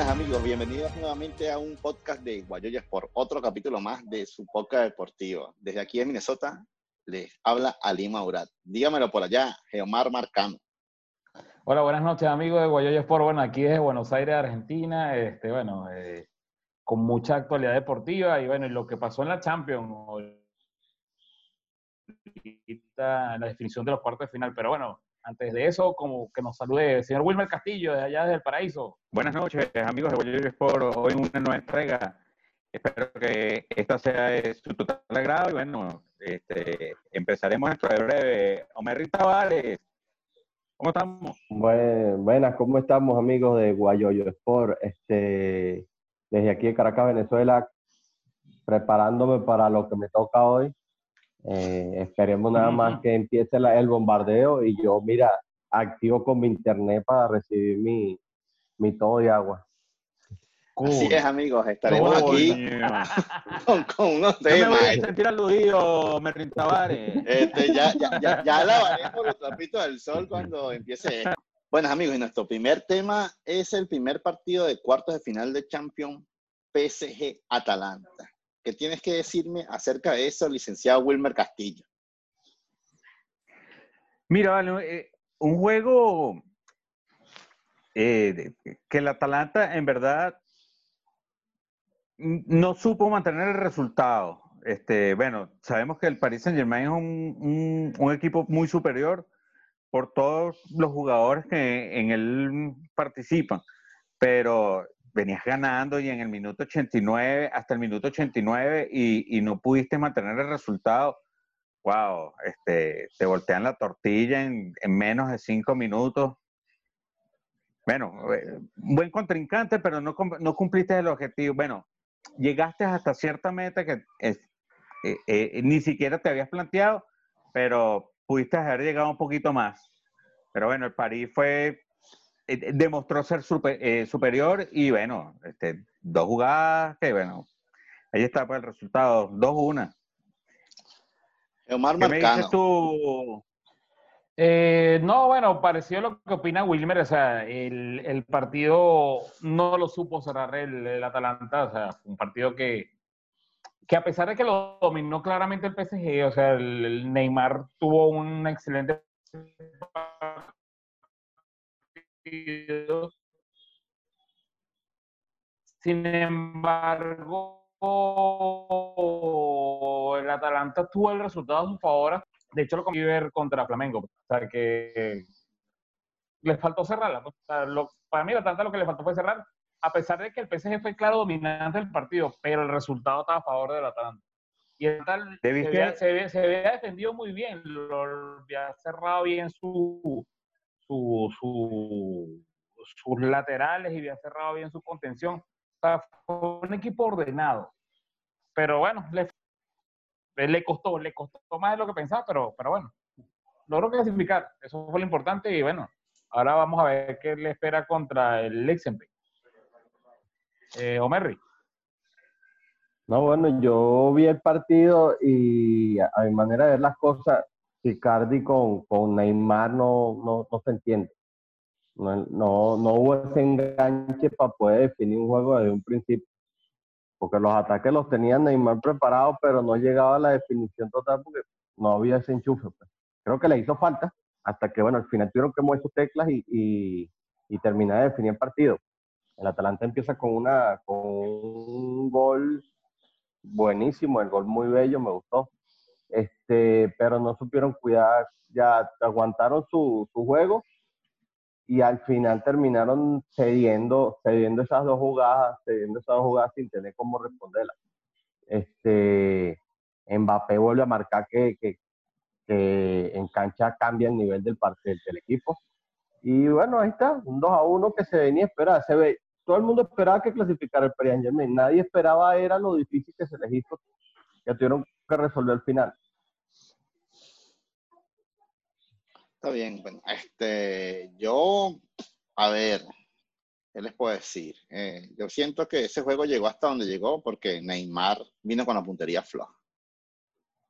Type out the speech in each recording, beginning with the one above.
Buenas amigos, bienvenidos nuevamente a un podcast de Guayoyas por otro capítulo más de su podcast deportivo. Desde aquí en Minnesota les habla Ali Maurat. Dígamelo por allá, Geomar Marcano. Hola, buenas noches amigos de Guayoyas por, bueno, aquí desde Buenos Aires, Argentina, este, bueno, eh, con mucha actualidad deportiva y bueno, y lo que pasó en la Champions, la definición de los cuartos de final, pero bueno, antes de eso, como que nos salude el señor Wilmer Castillo, desde allá desde el paraíso. Buenas noches, amigos de Guayoyo Sport. Hoy una nueva entrega. Espero que esta sea de su total agrado y bueno, este, empezaremos dentro de breve. Omer Tavares, ¿cómo estamos? buenas, ¿cómo estamos amigos de Guayoyo Sport? Este, desde aquí en Caracas, Venezuela, preparándome para lo que me toca hoy. Eh, esperemos nada más que empiece el bombardeo y yo, mira, activo con mi internet para recibir mi, mi todo de agua. Así es, amigos, estaremos aquí con, con, unos temas. me voy a sentir aludido, Merrin Tavares. Este, ya, ya, ya, ya lavaremos los trapitos del sol cuando empiece. Bueno, amigos, y nuestro primer tema es el primer partido de cuartos de final de Champions PSG Atalanta. ¿Qué tienes que decirme acerca de eso, licenciado Wilmer Castillo? Mira, eh, un juego eh, que el Atalanta en verdad no supo mantener el resultado. Este, bueno, sabemos que el Paris Saint Germain es un, un, equipo muy superior por todos los jugadores que en él participan, pero venías ganando y en el minuto 89, hasta el minuto 89 y, y no pudiste mantener el resultado, wow, este, te voltean la tortilla en, en menos de cinco minutos. Bueno, eh, buen contrincante, pero no, no cumpliste el objetivo. Bueno, llegaste hasta cierta meta que es, eh, eh, ni siquiera te habías planteado, pero pudiste haber llegado un poquito más. Pero bueno, el París fue eh, demostró ser eh, superior y bueno, este, dos jugadas que bueno, ahí está pues el resultado, dos una. Omar ¿Qué Marcano. me dices tú? Eh, no, bueno, pareció lo que opina Wilmer, o sea, el, el partido no lo supo cerrar el, el, Atalanta, o sea, un partido que, que a pesar de que lo dominó claramente el PSG, o sea, el, el Neymar tuvo un excelente sin embargo, el Atalanta tuvo el resultado a su favor. De hecho, lo comí ver contra Flamengo. O sea, que le faltó cerrarla. para mí, el Atalanta lo que le faltó fue cerrar, a pesar de que el PSG fue claro dominante del partido, pero el resultado estaba a favor del Atalanta. Y el tal se había, se, había, defendido muy bien, lo había cerrado bien su, su, sus laterales y había cerrado bien su contención. O sea, fue un equipo ordenado. Pero bueno, le, le costó, le costó más de lo que pensaba, pero, pero bueno, logró clasificar. Eso fue lo importante y bueno, ahora vamos a ver qué le espera contra el Lexenberg. Eh, Omerri. No, bueno, yo vi el partido y a mi manera de ver las cosas, Ricardi con, con Neymar no, no, no se entiende. No, no, no, hubo ese enganche para poder definir un juego desde un principio. Porque los ataques los tenía Neymar preparados, pero no llegaba a la definición total porque no había ese enchufe. Pues. Creo que le hizo falta hasta que, bueno, al final tuvieron que mover sus teclas y, y, y terminar de definir el partido. El Atalanta empieza con, una, con un gol buenísimo, el gol muy bello, me gustó este, pero no supieron cuidar, ya aguantaron su, su juego y al final terminaron cediendo, cediendo esas dos jugadas, cediendo esas dos jugadas sin tener cómo responderlas. Este, Mbappé vuelve a marcar que, que, que en cancha cambia el nivel del, del, del equipo. Y bueno, ahí está, un 2 a 1 que se venía a esperar. Se ve, todo el mundo esperaba que clasificara el Paris Nadie esperaba era lo difícil que se les hizo, que tuvieron que resolver al final. Está bien, bueno, este, yo, a ver, ¿qué les puedo decir? Eh, yo siento que ese juego llegó hasta donde llegó porque Neymar vino con la puntería floja.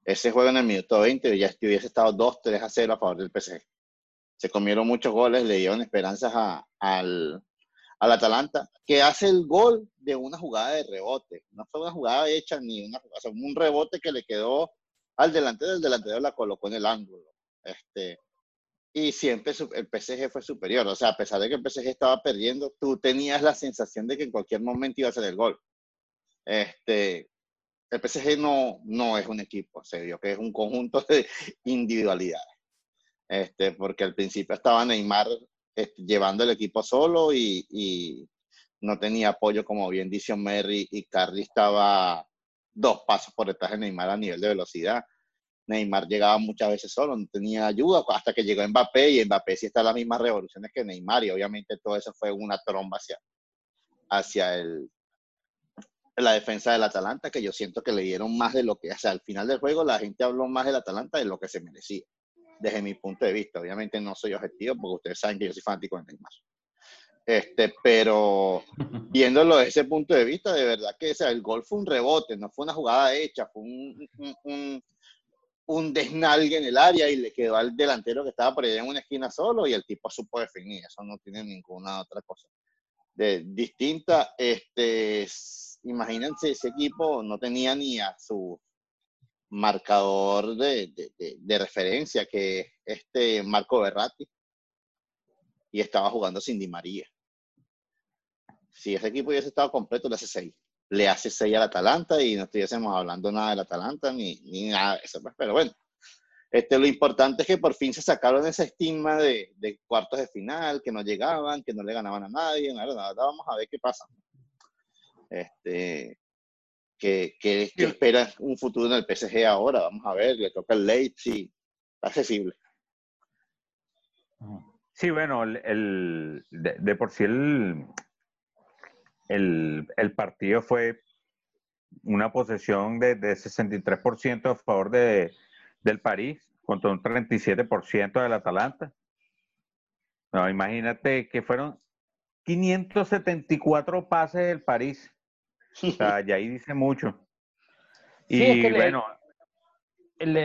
Ese juego en el minuto 20 ya hubiese estado 2-3 a 0 a favor del PSG. Se comieron muchos goles, le dieron esperanzas a, al, al Atalanta, que hace el gol de una jugada de rebote. No fue una jugada hecha ni una o sea, un rebote que le quedó al delantero, el delantero la colocó en el ángulo. Este, y siempre el PSG fue superior. O sea, a pesar de que el PSG estaba perdiendo, tú tenías la sensación de que en cualquier momento iba a ser el gol. Este, el PSG no, no es un equipo, se vio que es un conjunto de individualidades. Este, porque al principio estaba Neymar llevando el equipo solo y, no tenía apoyo, como bien dice Mary, y Carly estaba dos pasos por detrás de Neymar a nivel de velocidad. Neymar llegaba muchas veces solo, no tenía ayuda, hasta que llegó Mbappé y Mbappé sí está en las mismas revoluciones que Neymar y obviamente todo eso fue una tromba hacia, hacia el, la defensa del Atalanta, que yo siento que le dieron más de lo que, o sea, al final del juego la gente habló más del Atalanta de lo que se merecía, desde mi punto de vista. Obviamente no soy objetivo porque ustedes saben que yo soy fanático de Neymar. Este, pero viéndolo desde ese punto de vista, de verdad que o sea, el gol fue un rebote, no fue una jugada hecha, fue un, un, un, desnalgue en el área y le quedó al delantero que estaba por allá en una esquina solo y el tipo supo definir, eso no tiene ninguna otra cosa de, distinta. Este, imagínense, ese equipo no tenía ni a su marcador de, de, referencia, que este Marco Berratti, y estaba jugando sin Di María. Si ese equipo hubiese estado completo, le hace 6. Le hace 6 al Atalanta y no estuviésemos hablando nada del Atalanta ni, ni nada de eso. Pues, pero bueno, este, lo importante es que por fin se sacaron ese estigma de, de cuartos de final, que no llegaban, que no le ganaban a nadie. Ahora, vamos a ver qué pasa. Este, que, que, espera un futuro en el PSG ahora. Vamos a ver, le toca el Leipzig, accesible. Sí, bueno, el, de, por sí el, el, partido fue una posesión de, de 63% a favor de, del París contra un 37% del Atalanta. No, imagínate que fueron 574 pases del París. O sea, y ahí dice mucho. Y bueno. El,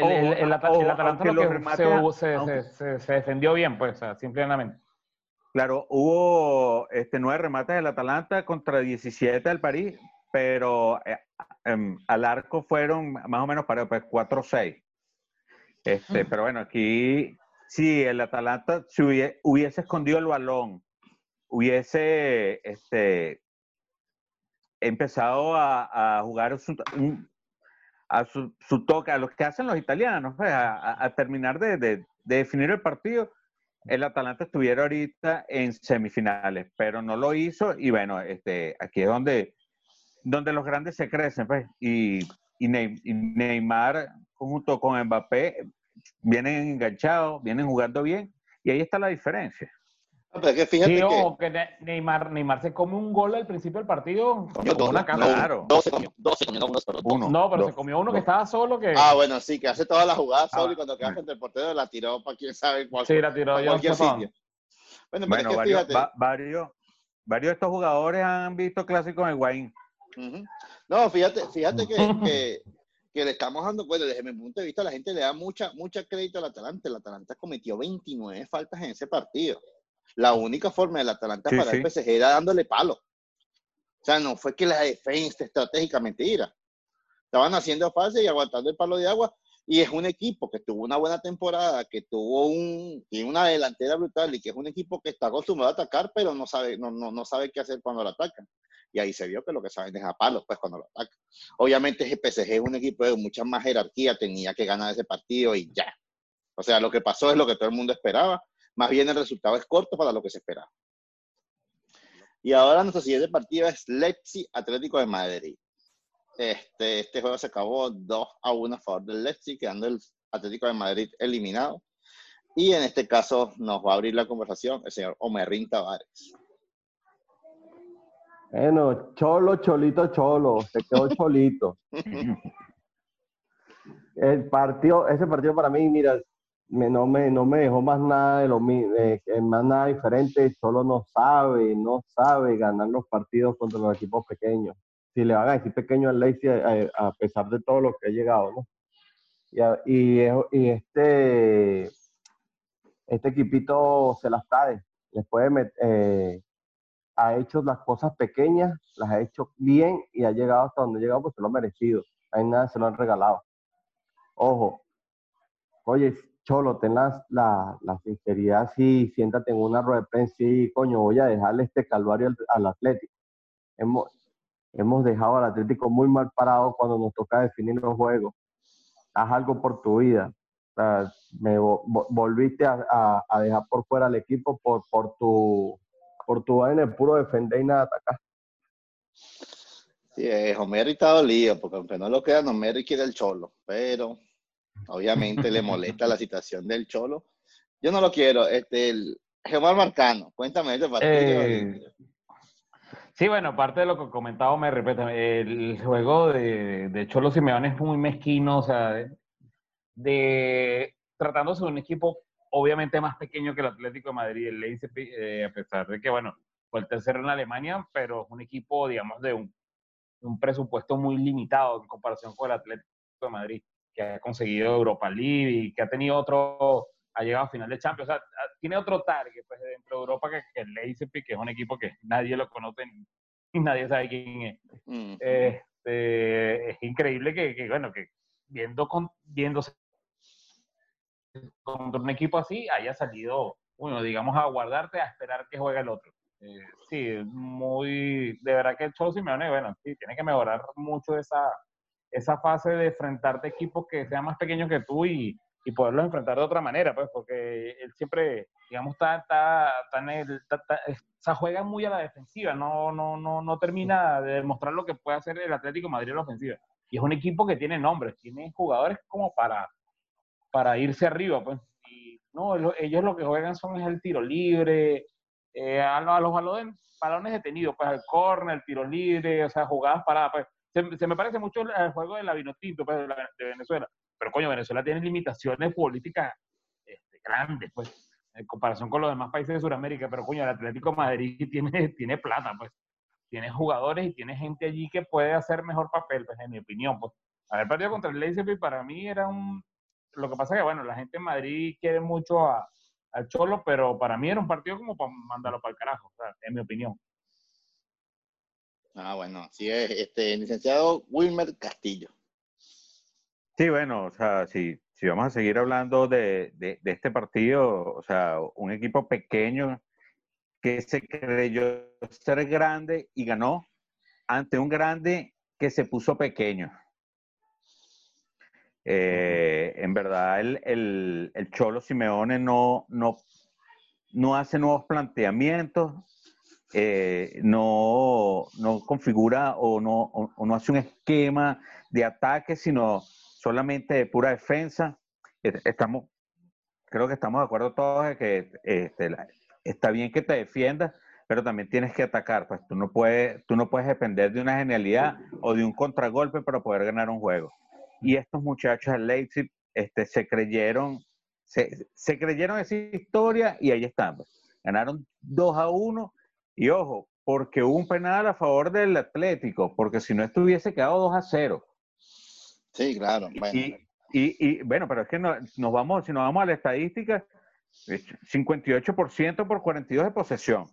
Atalanta lo que se, defendió bien, pues, simplemente. Claro, hubo este, nueve remates del Atalanta contra 17 del París, pero eh, em, al arco fueron más o menos para pues, 4-6. Este, pero bueno, aquí si el Atalanta hubiese, escondido el balón, hubiese este, empezado a, jugar su, a su, toque, a lo que hacen los italianos, pues, a, terminar de, definir el partido, el Atalanta estuviera ahorita en semifinales, pero no lo hizo y bueno, este, aquí es donde, donde los grandes se crecen, pues, y, y Neymar junto con Mbappé vienen enganchados, vienen jugando bien, y ahí está la diferencia. Pero que fíjate que... Neymar, Neymar se come un gol al principio del partido. dos, una claro. dos, se comió, dos se comió, uno. No, pero se comió uno que estaba solo. que Ah, bueno, sí, que hace toda la jugada solo y cuando queda frente al portero la tiró para quién sabe cuál. Sí, la tiró yo cualquier sitio. Bueno, bueno es que varios, varios, varios de estos jugadores han visto clásicos en Wayne. No, fíjate, fíjate que, que, que le estamos dando, bueno, desde mi punto de vista, la gente le da mucha, mucha crédito al Atalanta. El Atalanta cometió 29 faltas en ese partido. La única forma del Atalanta para el PSG era dándole palo. O sea, no fue que la defensa estratégicamente ira. Estaban haciendo fase y aguantando el palo de agua. Y es un equipo que tuvo una buena temporada, que tuvo un, tiene una delantera brutal y que es un equipo que está acostumbrado a atacar, pero no sabe, no, no, no sabe qué hacer cuando lo atacan y ahí se vio que lo que saben es a palos, pues cuando lo atacan. Obviamente el PSG es un equipo de mucha más jerarquía, tenía que ganar ese partido y ya. O sea, lo que pasó es lo que todo el mundo esperaba, más bien el resultado es corto para lo que se esperaba. Y ahora nuestro siguiente partido es Leipzig Atlético de Madrid. Este, este juego se acabó 2 a 1 a favor del Leipzig, quedando el Atlético de Madrid eliminado. Y en este caso nos va a abrir la conversación el señor Omerrín Tavares. Bueno, cholo, cholito, cholo, se quedó cholito. El partido, ese partido para mí, mira, no, me, no me dejó más nada de lo eh, más nada diferente. Cholo no sabe, no sabe ganar los partidos contra los equipos pequeños. Si le van a decir pequeño al Leipzig a, a, pesar de todo lo que ha llegado, ¿no? Y, y, este, este equipito se las trae. Les puede meter, eh, ha hecho las cosas pequeñas, las ha hecho bien y ha llegado hasta donde ha llegado, pues se lo ha merecido. Hay nada, se lo han regalado. Ojo, oye, Cholo, ten la, la, sinceridad, sí, siéntate en una rueda de prensa y, coño, voy a dejarle este calvario al, Atlético. Hemos, hemos dejado al Atlético muy mal parado cuando nos toca definir los juegos. Haz algo por tu vida. me volviste a, dejar por fuera al equipo por, por tu por tu vaina puro defender y nada atacar. Sí, eh, Homero está dolido, porque aunque no lo queda, Homero quiere el cholo, pero obviamente le molesta la situación del cholo. Yo no lo quiero. Este, el Marcano, cuéntame ese partido. Eh, sí, bueno, parte de lo que comentaba, me repito, el juego de, de Cholo Simeone es muy mezquino, o sea, de, de tratándose de un equipo obviamente más pequeño que el Atlético de Madrid, el Leipzig, eh, a pesar de que, bueno, fue el tercero en Alemania, pero es un equipo, digamos, de un, un, presupuesto muy limitado en comparación con el Atlético de Madrid, que ha conseguido Europa League y que ha tenido otro, ha llegado a final de Champions, o sea, tiene otro target pues, dentro de Europa que, que el Leipzig, que es un equipo que nadie lo conoce y nadie sabe quién es. Este, es increíble que, que, bueno, que viendo, con, viéndose contra un equipo así haya salido, bueno, digamos, a guardarte, a esperar que juegue el otro. Eh, sí, muy, de verdad que el Cholo Simeone, bueno, sí, tiene que mejorar mucho esa, esa fase de enfrentarte a equipos que sean más pequeños que tú y, y poderlos enfrentar de otra manera, pues, porque él siempre, digamos, está, está, está en el, está, juega muy a la defensiva, no, no, no, no termina de demostrar lo que puede hacer el Atlético Madrid en la ofensiva. Y es un equipo que tiene nombres, tiene jugadores como para, para irse arriba, pues. Y, no, ellos lo que juegan son es el tiro libre, eh, a, los balones, balones detenidos, pues el córner, el tiro libre, o sea, jugadas paradas, pues. Se, me parece mucho el, juego de la Vinotinto, pues, de, Venezuela. Pero, coño, Venezuela tiene limitaciones políticas este, grandes, pues, en comparación con los demás países de Sudamérica. Pero, coño, el Atlético Madrid tiene, tiene plata, pues. Tiene jugadores y tiene gente allí que puede hacer mejor papel, pues, en mi opinión, pues. Haber perdido contra el Leipzig para mí era un, lo que pasa es que, bueno, la gente en Madrid quiere mucho a, al Cholo, pero para mí era un partido como para mandarlo para el carajo, en mi opinión. Ah, bueno, sí es, este, licenciado Wilmer Castillo. Sí, bueno, o sea, si, si vamos a seguir hablando de, de, este partido, o sea, un equipo pequeño que se creyó ser grande y ganó ante un grande que se puso pequeño. Eh, en verdad, el, Cholo Simeone no, no, no hace nuevos planteamientos, eh, no, no, configura o no, no, hace un esquema de ataque, sino solamente de pura defensa. Estamos, creo que estamos de acuerdo todos de que este, está bien que te defiendas, pero también tienes que atacar. Pues tú no puedes, tú no puedes depender de una genialidad o de un contragolpe para poder ganar un juego. Y estos muchachos de Leipzig este, se creyeron, se, se creyeron esa historia y ahí están. Pues. Ganaron 2 a 1 y ojo, porque hubo un penal a favor del Atlético, porque si no estuviese quedado 2 a 0. Sí, claro. Y, y, bueno, pero es que no, nos vamos, si nos vamos a la estadística, 58% por 42 de posesión.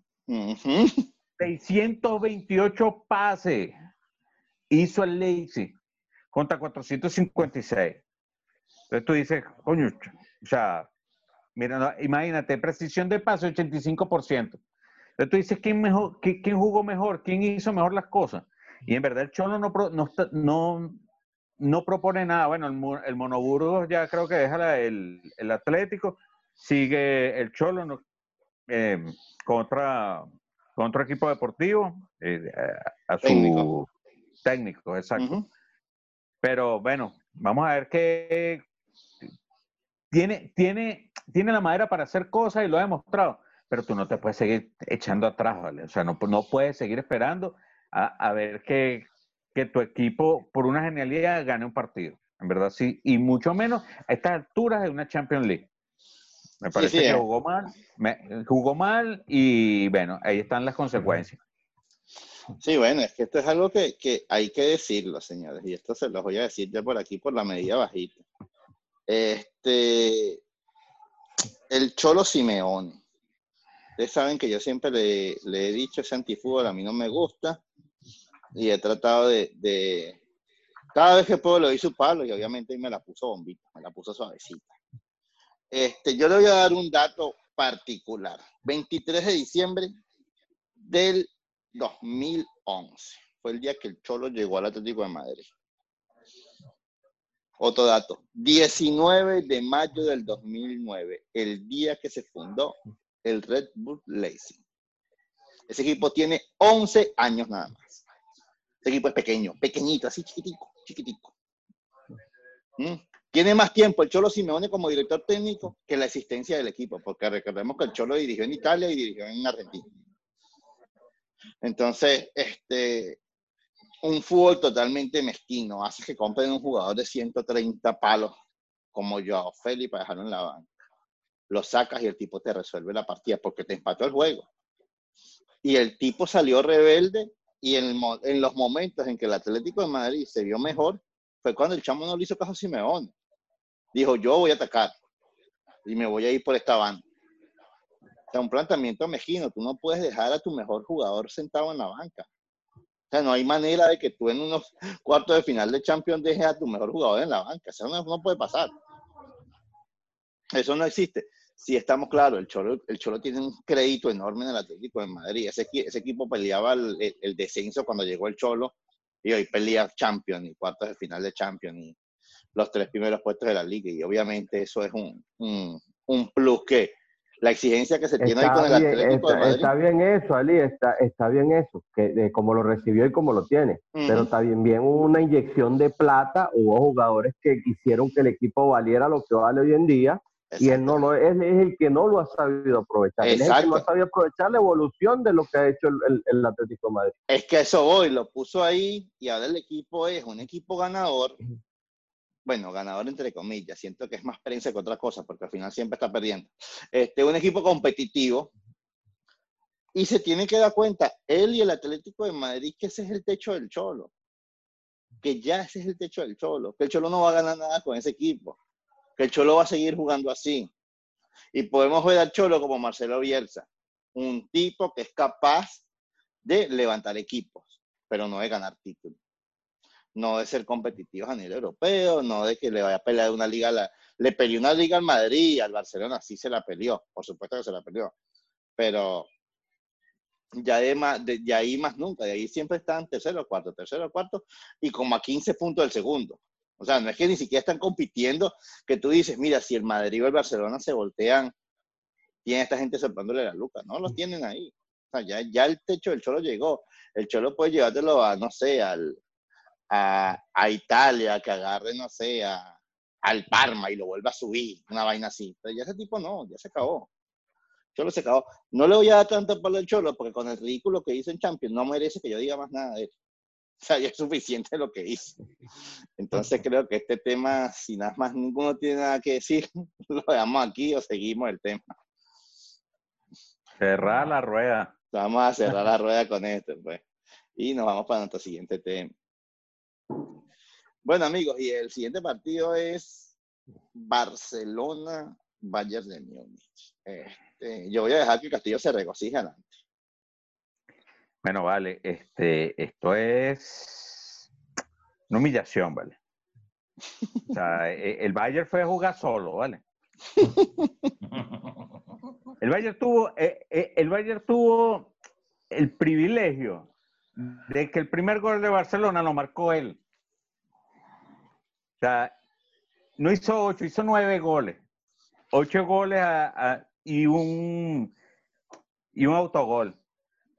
628 pases hizo el Leipzig contra 456. Entonces tú dices, coño, o sea, mira, imagínate, precisión de pase 85%. Entonces tú dices, ¿quién, mejor, quién, jugó mejor? ¿Quién hizo mejor las cosas? Y en verdad el Cholo no, no, no, no propone nada. Bueno, el, el Monoburgos ya creo que deja el, el, Atlético. Sigue el Cholo no, eh, contra, contra equipo deportivo, eh, a, su técnico, técnico exacto. Pero bueno, vamos a ver qué tiene, tiene, tiene la madera para hacer cosas y lo ha demostrado, pero tú no te puedes seguir echando atrás, ¿vale? O sea, no, no puedes seguir esperando a, ver que, que, tu equipo, por una genialidad, gane un partido. En verdad, sí. Y mucho menos a estas alturas de una Champions League. Me parece que jugó mal, jugó mal y bueno, ahí están las consecuencias. Sí, bueno, es que esto es algo que, que, hay que decirlo, señores, y esto se los voy a decir ya por aquí por la medida bajita. Este, el Cholo Simeone Ustedes saben que yo siempre le, he dicho ese antifútbol a mí no me gusta y he tratado de, de cada vez que puedo le doy su palo y obviamente me la puso bombita, me la puso suavecita. Este, yo le voy a dar un dato particular. 23 de diciembre del 2011 fue el día que el Cholo llegó al Atlético de Madrid. Otro dato, 19 de mayo del 2009, el día que se fundó el Red Bull Racing. Ese equipo tiene 11 años nada más. Ese equipo es pequeño, pequeñito, así chiquitico, chiquitico. ¿Mm? Tiene más tiempo el Cholo Simeone como director técnico que la existencia del equipo, porque recordemos que el Cholo dirigió en Italia y dirigió en Argentina. Entonces, este, un fútbol totalmente mezquino hace que compren un jugador de 130 palos como yo, Felipe, para dejarlo en la banca. Lo sacas y el tipo te resuelve la partida porque te empató el juego. Y el tipo salió rebelde y en, en los momentos en que el Atlético de Madrid se vio mejor, fue cuando el chamo no le hizo caso a Simeone. Dijo, yo voy a atacar y me voy a ir por esta banda. O sea, un planteamiento mezquino. Tú no puedes dejar a tu mejor jugador sentado en la banca. O sea, no hay manera de que tú en unos cuartos de final de Champions dejes a tu mejor jugador en la banca. Eso no, puede pasar. Eso no existe. Si estamos claros, el Cholo, el Cholo tiene un crédito enorme en el Atlético de Madrid. Ese, ese equipo peleaba el, el, descenso cuando llegó el Cholo y hoy pelea Champions y cuartos de final de Champions y los tres primeros puestos de la liga. Y obviamente eso es un, un, un plus que, la exigencia que se tiene ahí con el Atlético está, Está bien eso, Ali, está, está bien eso, que como lo recibió y como lo tiene. Pero está bien, bien una inyección de plata, hubo jugadores que quisieron que el equipo valiera lo que vale hoy en día. Y él no lo es, es el que no lo ha sabido aprovechar. Él es el que no ha sabido aprovechar la evolución de lo que ha hecho el, el, Atlético de Madrid. Es que eso hoy lo puso ahí y ahora el equipo es un equipo ganador bueno, ganador entre comillas, siento que es más prensa que otra cosa, porque al final siempre está perdiendo. Este, un equipo competitivo, y se tiene que dar cuenta, él y el Atlético de Madrid, que ese es el techo del Cholo, que ya ese es el techo del Cholo, que el Cholo no va a ganar nada con ese equipo, que el Cholo va a seguir jugando así. Y podemos ver al Cholo como Marcelo Bielsa, un tipo que es capaz de levantar equipos, pero no de ganar títulos no de ser competitivos a nivel europeo, no de que le vaya a pelear una liga, le peleó una liga al Madrid, al Barcelona, sí se la peleó, por supuesto que se la peleó, pero ya de, más, de, ahí más nunca, de ahí siempre están tercero, cuarto, tercero, cuarto, y como a 15 puntos del segundo. O sea, no es que ni siquiera están compitiendo, que tú dices, mira, si el Madrid o el Barcelona se voltean, tiene esta gente soplándole la luca, no, los tienen ahí. O sea, ya, ya el techo del Cholo llegó. El Cholo puede llevártelo a, no sé, al, a, Italia, que agarre, no sé, al Parma y lo vuelva a subir, una vaina así. Pero ya ese tipo no, ya se acabó. Cholo se acabó. No le voy a dar tanto palo al Cholo porque con el ridículo que hizo en Champions no merece que yo diga más nada de él. O sea, ya es suficiente lo que hizo. Entonces creo que este tema, si nada más ninguno tiene nada que decir, lo dejamos aquí o seguimos el tema. Cerrar la rueda. Vamos a cerrar la rueda con esto, pues. Y nos vamos para nuestro siguiente tema. Bueno, amigos, y el siguiente partido es Barcelona Bayern de Múnich. Este, yo voy a dejar que Castillo se regocije adelante. Bueno, vale, este, esto es una humillación, ¿vale? O sea, e, el Bayern fue a jugar solo, ¿vale? El Bayern tuvo, e, e, el Bayern tuvo el privilegio de que el primer gol de Barcelona lo marcó él. O sea, no hizo ocho, hizo nueve goles. Ocho goles y, un, y un autogol.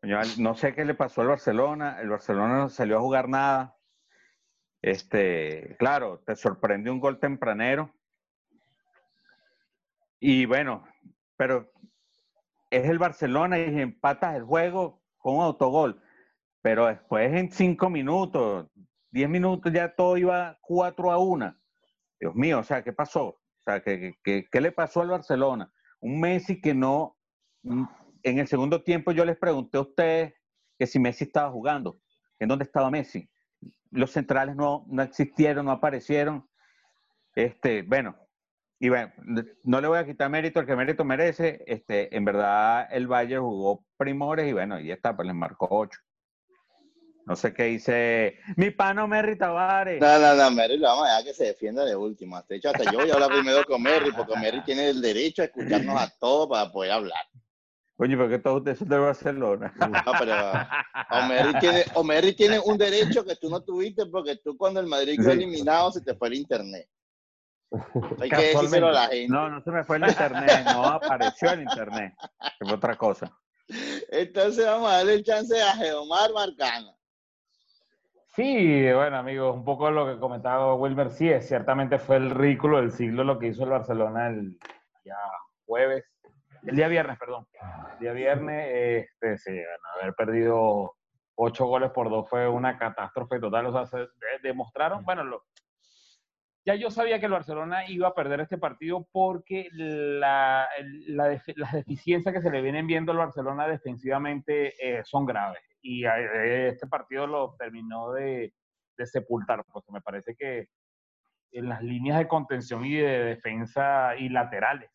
No sé qué le pasó al Barcelona. El Barcelona no salió a jugar nada. Este, claro, te sorprende un gol tempranero. Y bueno, pero es el Barcelona y empatas el juego con un autogol. Pero después en cinco minutos, 10 minutos ya todo iba 4 a 1. Dios mío, o sea, ¿qué pasó? O sea, ¿qué, qué, le pasó al Barcelona? Un Messi que no, en el segundo tiempo yo les pregunté a ustedes que si Messi estaba jugando, en dónde estaba Messi. Los centrales no, no existieron, no aparecieron. Este, bueno, y bueno, no le voy a quitar mérito al que mérito merece. Este, en verdad, el Valle jugó primores y bueno, y está, pues les marcó ocho. No sé qué dice mi pano Merry Tavares. No, no, no, Merry lo vamos a dejar que se defienda de último. De hecho, hasta yo voy a hablar primero con Merry, porque Merry tiene el derecho a escucharnos a todos para poder hablar. Oye, porque todos ustedes son de Barcelona. No, pero Omerri tiene, tiene un derecho que tú no tuviste porque tú cuando el Madrid quedó eliminado se te fue el internet. Hay que decírselo a la gente. No, no se me fue el internet, no apareció el internet. Es otra cosa. Entonces vamos a darle el chance a Geomar Marcano. Sí, bueno, amigos, un poco lo que comentaba Wilmer, sí, es, ciertamente fue el ridículo del siglo lo que hizo el Barcelona el día jueves, el día viernes, perdón. El día viernes, este, sí, haber perdido ocho goles por dos fue una catástrofe total. O sea, se demostraron, bueno, lo, ya yo sabía que el Barcelona iba a perder este partido porque la, la, las deficiencias que se le vienen viendo al Barcelona defensivamente eh, son graves. Y eh, este partido lo terminó de, de sepultar, porque me parece que en las líneas de contención y de defensa y laterales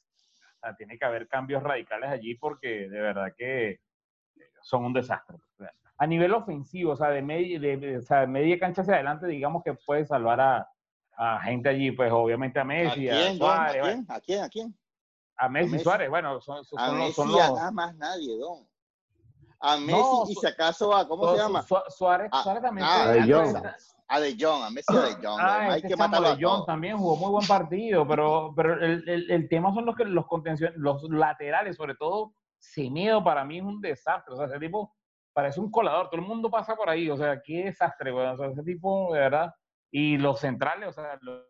o sea, tiene que haber cambios radicales allí porque de verdad que son un desastre. A nivel ofensivo, o sea, de media, de, o sea, de media cancha hacia adelante, digamos que puede salvar a, a, gente allí, pues obviamente a Messi, ¿A, quién, a Suárez. ¿A quién? ¿A quién? ¿A quién? A Messi, Suárez, bueno, son, son, a son Messi, los, son los... a nada más nadie, don. A Messi No, y si acaso a, ¿cómo Su- se llama? Su- Suárez, Ah, Suárez también ah, De Jong. A De Jong, a Messi De Jong. Ah, hay este que matarlo de Jong también jugó muy buen partido, pero, pero el, el- el tema son los que los contención, los laterales, sobre todo Semedo para mí es un desastre. O sea, ese tipo parece un colador, todo el mundo pasa por ahí. O sea, qué desastre. O sea, ese tipo, de verdad. Y los centrales, o sea, los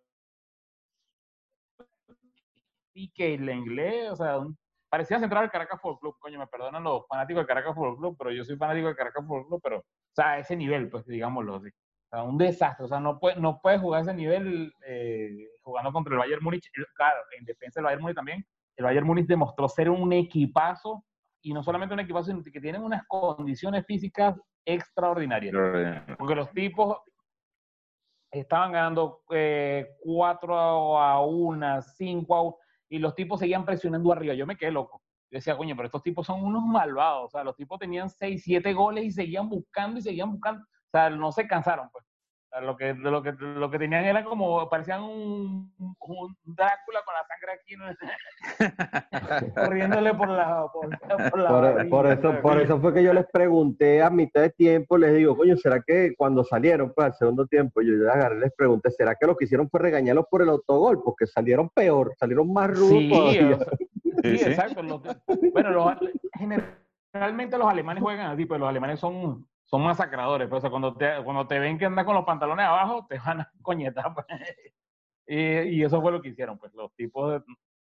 Pique y Lenglet, o sea, un- parecía central del Caracas Fútbol Club. Coño, me perdonan los fanáticos del Caracas Fútbol Club, pero yo soy fanático del Caracas Fútbol Club, pero, o sea, a ese nivel, pues, digámoslo así. O sea, un desastre. O sea, no puede, no puede jugar ese nivel eh, jugando contra el Bayern Múnich. Claro, en defensa del Bayern Múnich también. El Bayern Múnich demostró ser un equipazo y no solamente un equipazo, sino que tienen unas condiciones físicas extraordinarias. Porque los tipos estaban ganando eh, 4 a 1, 5 a 1, y los tipos seguían presionando arriba. Yo me quedé loco. Yo decía, coño, pero estos tipos son unos malvados. O sea, los tipos tenían 6, 7 goles y seguían buscando y seguían buscando. O sea, no se cansaron, pues. O sea, lo, que, lo, que, lo que tenían era como, parecían un, un Drácula con la sangre aquí, ¿no? corriéndole por la, por, por la Por, barriga, por o eso, por eso fue que yo les pregunté a mitad de tiempo, les digo, coño, ¿será que cuando salieron, pues al segundo tiempo, yo les agarré, les pregunté, ¿será que lo que hicieron fue regañarlos por el autogol? Porque salieron peor, salieron más rudos Sí, todavía. o sea, sí, Sí, sí. exacto. Los- bueno, los, generalmente los alemanes juegan así, pues los alemanes son, son masacradores. Pues, o sea, cuando, te, cuando te ven que andas con los pantalones abajo, te van a coñetar. Pues. Y, eso fue lo que hicieron. Pues los tipos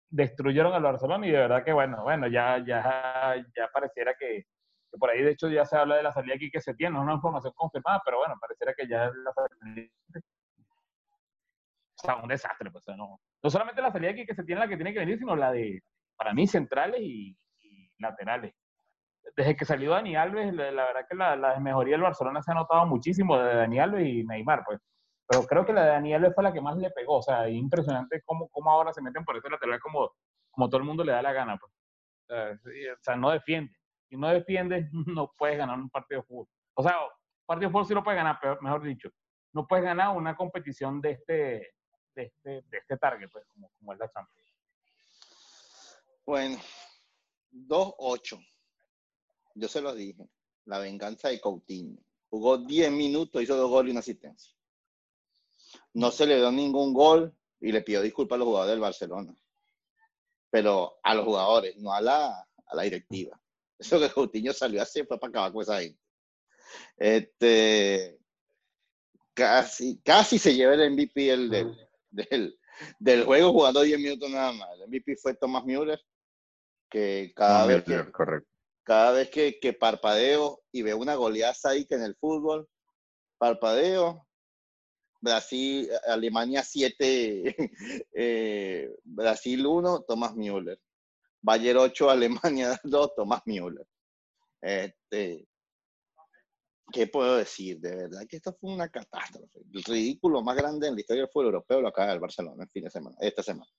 destruyeron al Barcelona y de verdad que, bueno, bueno, ya, ya, ya pareciera que, por ahí, de hecho, ya se habla de la salida aquí que se tiene, no es una información confirmada, pero bueno, pareciera que ya la salida o sea, un desastre, pues, no, no solamente la salida aquí que se tiene la que tiene que venir, sino la de, para mí, centrales y laterales. Desde que salió Dani Alves, la, verdad que la, la mejoría del Barcelona se ha notado muchísimo de Dani Alves y Neymar, pues. Pero creo que la de Dani Alves fue la que más le pegó, o sea, impresionante cómo, cómo ahora se meten por ese lateral como, como todo el mundo le da la gana, pues. O sea, no defiende. Si no defiendes, no puedes ganar un partido de fútbol. O sea, partido de fútbol sí lo puedes ganar, pero mejor dicho, no puedes ganar una competición de este, de este, de este target, pues, como, como es la Champions. Bueno, 2-8. Yo se lo dije. La venganza de Coutinho. Jugó 10 minutos, hizo dos goles y una asistencia. No se le dio ningún gol y le pidió disculpas a los jugadores del Barcelona. Pero a los jugadores, no a la, a la directiva. Eso que Coutinho salió así fue para acabar con esa gente. Este, casi, casi se lleva el MVP el del, del, del juego jugando 10 minutos nada más. El MVP fue Thomas Müller, que cada vez que, correcto. Cada vez que, que parpadeo y veo una goleada sádica en el fútbol, parpadeo, Brasil, Alemania 7, eh, Brasil 1, Thomas Müller. Bayern 8, Alemania 2, Thomas Müller. Este, ¿Qué puedo decir? De verdad que esto fue una catástrofe. El ridículo más grande en la historia del fútbol europeo lo acaba el Barcelona el fin de semana, esta semana.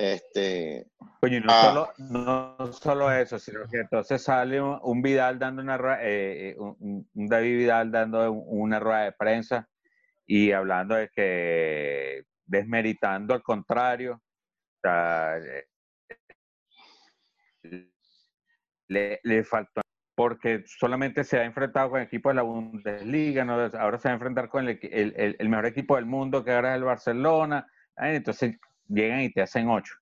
Este, Oye, no, Ah. solo, no solo eso, sino que entonces sale un, un Vidal dando una rueda, eh, eh, un, David Vidal dando un- una rueda de prensa y hablando de que desmeritando al contrario, o sea, eh, le, le faltó porque solamente se ha enfrentado con equipos de la Bundesliga, ¿no? ahora se va a enfrentar con el, equi- el- el- el mejor equipo del mundo que ahora es el Barcelona, ah, entonces llegan y te hacen ocho.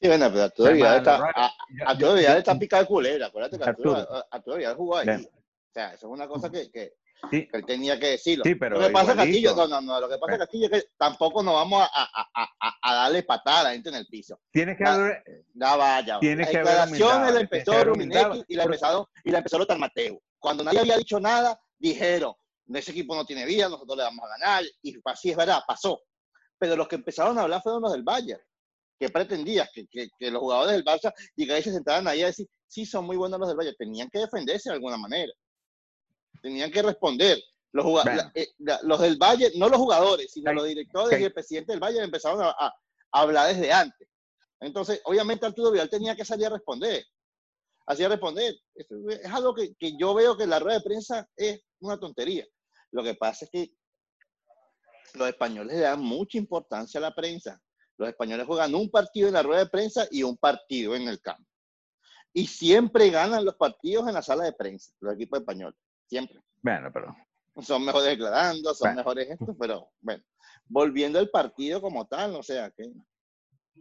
sí, bueno, pero Arturo Vidal está, a- Vidal yo- está picado de culebra. Acuérdate que Arturo, Arturo. Arturo Vidal jugó ahí. Bien. O sea, eso es una cosa que, que, Sí, que él tenía que decirlo. Sí, pero lo que pasa. Castillo, no, no, no, lo que pasa, Castillo, es que tampoco nos vamos a, a, a, a, a darle patada a la gente en el piso. tienes que haber, Ya vaya. Tiene la que haber declaración humildad, la empezó que haber Ruminetti humildad, y la empezaron y la empezó Lothar Mateo. Cuando nadie había dicho nada, dijeron, ese equipo no tiene vida, nosotros le vamos a ganar. Y así es verdad, pasó. Pero los que empezaron a hablar fueron los del Bayern. que pretendías? Que, que, que los jugadores del Barça llegaran y se sentaran ahí a decir, sí, son muy buenos los del Bayern. Tenían que defenderse de alguna manera. Tenían que responder. Los, juga- Bueno. la- eh, la- los del Bayern, no los jugadores, sino los directores y el presidente del Bayern empezaron a, a- a hablar desde antes. Entonces, obviamente Arturo Vidal tenía que salir a responder. Así a responder. Es algo que, que yo veo que la rueda de prensa es una tontería. Lo que pasa es que los españoles le dan mucha importancia a la prensa. Los españoles juegan un partido en la rueda de prensa y un partido en el campo. Y siempre ganan los partidos en la sala de prensa, los equipos españoles. Siempre. Bueno, pero Son mejores declarando, son Bueno. mejores estos, pero bueno. Volviendo al partido como tal, o sea, que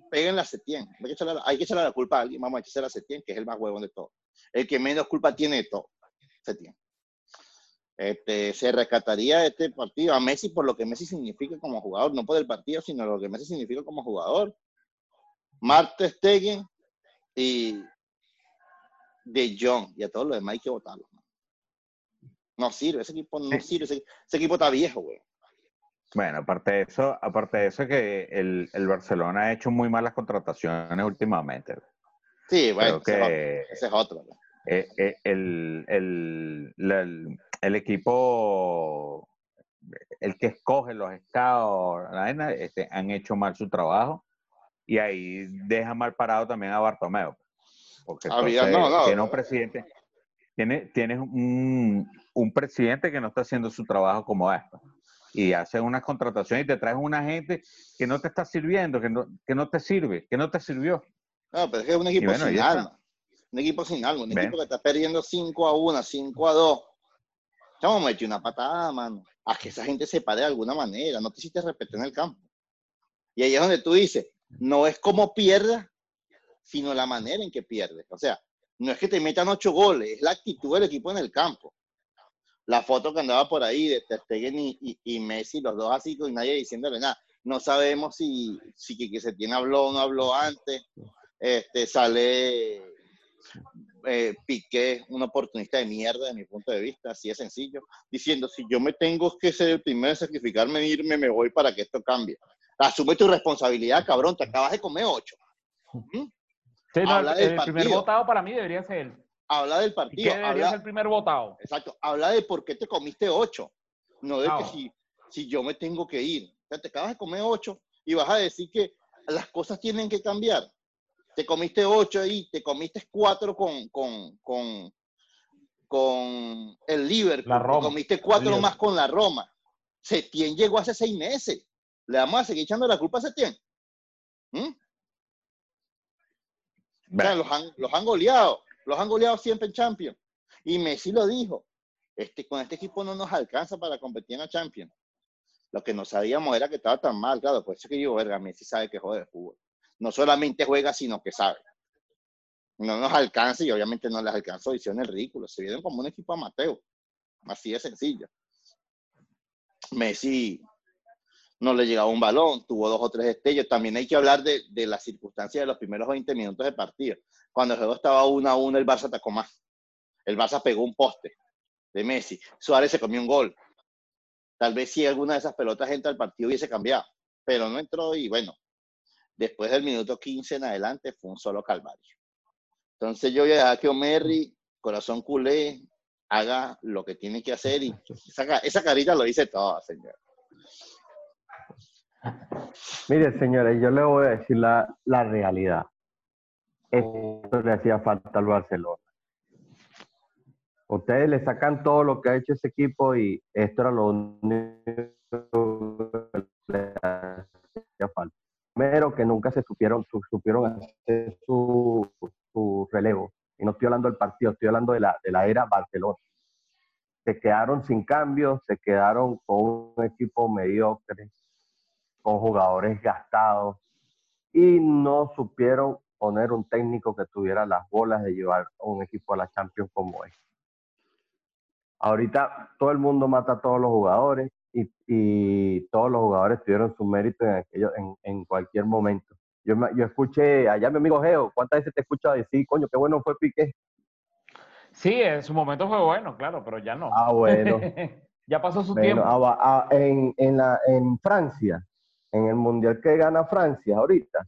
peguen la Setién. Hay que echarle, la- hay que echarle la culpa a alguien, vamos a echarle a Setién, que es el más huevón de todo. El que menos culpa tiene de todo. Setién. Este, se rescataría este partido a Messi por lo que Messi significa como jugador, no por el partido, sino lo que Messi significa como jugador. Marta Stegen y De Jong, y a todos los demás hay que votarlo. No sirve, ese equipo no sirve, ese, ese equipo está viejo, güey. bueno, aparte de eso, aparte de eso que el, el Barcelona ha hecho muy malas contrataciones últimamente. Sí, bueno, ese, es otro, ese es eh, eh, el, el, la- el- el equipo, el que escoge los vaina, este, han hecho mal su trabajo y ahí deja mal parado también a Bartomeu. Porque Ah, Vidal, entonces no, no. tiene un presidente, tiene, tienes un, un presidente que no está haciendo su trabajo como esto. Y hace unas contrataciones y te traes una gente que no te está sirviendo, que no, que no te sirve, que no te sirvió. No, pero es que es un equipo bueno, sin alma. Un equipo sin alma, un Ven. equipo que está perdiendo 5 a 1, 5 a 2. Chamo, metió una patada, mano. A que esa gente se pare de alguna manera. No te hiciste respetar en el campo. Y ahí es donde tú dices, no es como pierdas, sino la manera en que pierdes. O sea, no es que te metan ocho goles, es la actitud del equipo en el campo. La foto que andaba por ahí de Ter Stegen y, y- y Messi, los dos así, con nadie diciéndole nada. No sabemos si, si que, se tiene habló o no habló antes. Este, sale eh, Piqué, un oportunista de mierda, de mi punto de vista, así de sencillo, diciendo, si yo me tengo que ser el primero en sacrificarme, irme, me voy para que esto cambie. Asume tu responsabilidad, cabrón, te acabas de comer ocho. ¿Mm? Sí, no, Habla el, del el primer votado para mí debería ser él. Habla del ¿Y qué partido, debería habla, ser el primer votado? exacto, habla de por qué te comiste ocho, no de que si, si yo me tengo que ir. O sea, te acabas de comer ocho y vas a decir que las cosas tienen que cambiar. Te comiste ocho y te comiste cuatro con, con, con, con el Liverpool. La Te comiste cuatro más con la Roma. Setién llegó hace seis meses. ¿Le vamos a seguir echando la culpa a Setién? ¿Mm? O sea, Bueno, los han, los han goleado, los han goleado siempre en Champions. Y Messi lo dijo, este, con este equipo no nos alcanza para competir en la Champions. Lo que no sabíamos era que estaba tan mal, claro, por eso es que yo, verga, Messi sabe que juega de fútbol. No solamente juega, sino que sabe. No nos alcanza y obviamente no les alcanzó, hicieron el ridículo. Se vieron como un equipo amateur. Así de sencillo. Messi no le llegaba un balón, tuvo dos o tres destellos. También hay que hablar de, de las circunstancias de los primeros 20 minutos de partido. Cuando el juego estaba 1 a 1, el Barça atacó más. El Barça pegó un poste de Messi. Suárez se comió un gol. Tal vez si alguna de esas pelotas entra al partido hubiese cambiado, pero no entró y bueno, después del minuto 15 en adelante fue un solo calvario. Entonces yo voy a dejar que Omerri, corazón culé, haga lo que tiene que hacer y esa, esa carita lo dice todo, señor. Mire, señores, yo le voy a decir la, la realidad. Esto le hacía falta al Barcelona. Ustedes le sacan todo lo que ha hecho ese equipo y esto era lo único que le hacía falta. Primero, que nunca se supieron, su- supieron hacer su, relevo. Y no estoy hablando del partido, estoy hablando de la, de la era Barcelona. Se quedaron sin cambios, se quedaron con un equipo mediocre, con jugadores gastados y no supieron poner un técnico que tuviera las bolas de llevar a un equipo a la Champions como es. Ahorita todo el mundo mata a todos los jugadores y, y todos los jugadores tuvieron su mérito en, aquello, en, en cualquier momento. Yo, me- yo escuché allá mi amigo Geo, ¿cuántas veces te he escuchado decir, coño, qué bueno fue Piqué? Sí, en su momento fue bueno, claro, pero ya no. Ah, bueno. ya pasó su Bueno, tiempo. en, en, la, en Francia, en el mundial que gana Francia ahorita,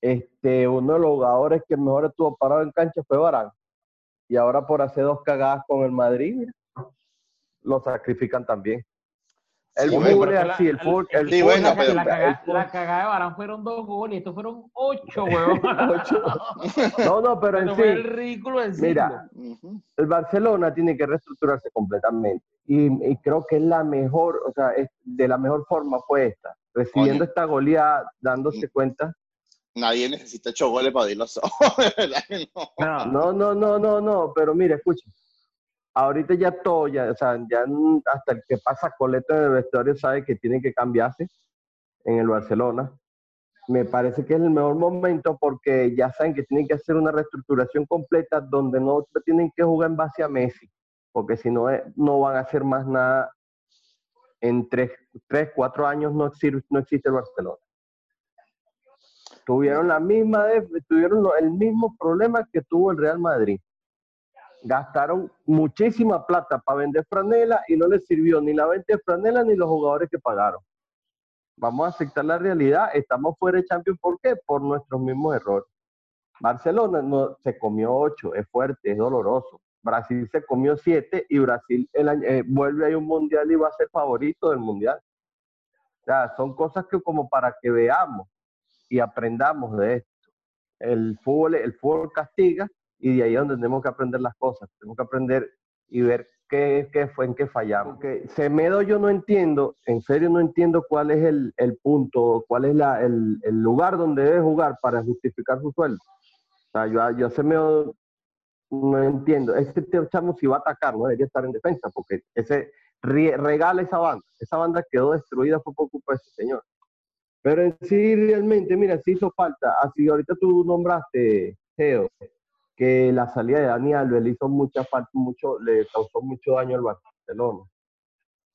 este, uno de los jugadores que mejor estuvo parado en cancha fue Barán. Y ahora por hacer dos cagadas con el Madrid, lo sacrifican también. El Sí, que así, el fútbol, el- el Sí, bueno, pero- la caga- la cagada de Barán fueron dos goles y estos fueron ocho, huevón. Ocho. No, no, pero en Esto fue el sí, ridículo del Mira, siglo. Ujú. el Barcelona tiene que reestructurarse completamente. Y, y creo que es la mejor, o sea, es- de la mejor forma fue esta. Recibiendo Oye. esta goleada, dándose cuenta. Nadie necesita ocho goles para abrir los ojos, de verdad que no. No, No, no, no, no, no, pero mira, escucha. Ahorita ya todo, ya, o sea, ya hasta el que pasa coleto en el vestuario sabe que tiene que cambiarse en el Barcelona. Me parece que es el mejor momento porque ya saben que tienen que hacer una reestructuración completa donde no tienen que jugar en base a Messi, porque si no, eh, no van a hacer más nada. En tres, tres cuatro años no existe, no existe el Barcelona. Tuvieron la misma, tuvieron el mismo problema que tuvo el Real Madrid gastaron muchísima plata para vender franela y no les sirvió ni la venta de franela ni los jugadores que pagaron. Vamos a aceptar la realidad, estamos fuera de Champions, ¿por qué? Por nuestros mismos errores. Barcelona no, se comió ocho, es fuerte, es doloroso. Brasil se comió siete y Brasil el año- eh, vuelve a un mundial y va a ser favorito del mundial. O son cosas que como para que veamos y aprendamos de esto. El fútbol, el fútbol castiga y de ahí es donde tenemos que aprender las cosas. Tenemos que aprender y ver qué, qué fue en qué fallamos. Porque Semedo yo no entiendo, en serio no entiendo cuál es el, el punto, cuál es la, el, el lugar donde debe jugar para justificar su sueldo. O sea, yo, yo Semedo no entiendo. Este chamo si va a atacar, no debería estar en defensa, porque ese regala esa banda. Esa banda quedó destruida fue por culpa de ese señor. Pero en sí, realmente, mira, sí hizo falta. Así ahorita tú nombraste, Geo, que la salida de Dani Alves le hizo mucha falta, mucho, le causó mucho daño al Barcelona.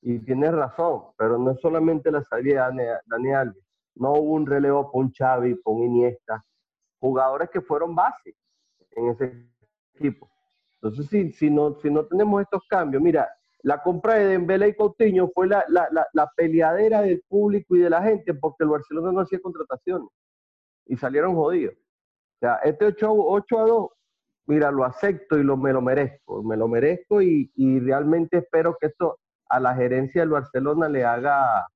Y tienes razón, pero no es solamente la salida de Dani, Alves. No hubo un relevo con Xavi, con Iniesta, jugadores que fueron base en ese equipo. Entonces, si, si, no, si no tenemos estos cambios, mira, la compra de Dembélé y Coutinho fue la, la, la, la peleadera del público y de la gente porque el Barcelona no hacía contrataciones y salieron jodidos. O sea, este 8, 8 a 2, mira, lo acepto y lo, me lo merezco, me lo merezco y, y realmente espero que esto a la gerencia del Barcelona le haga,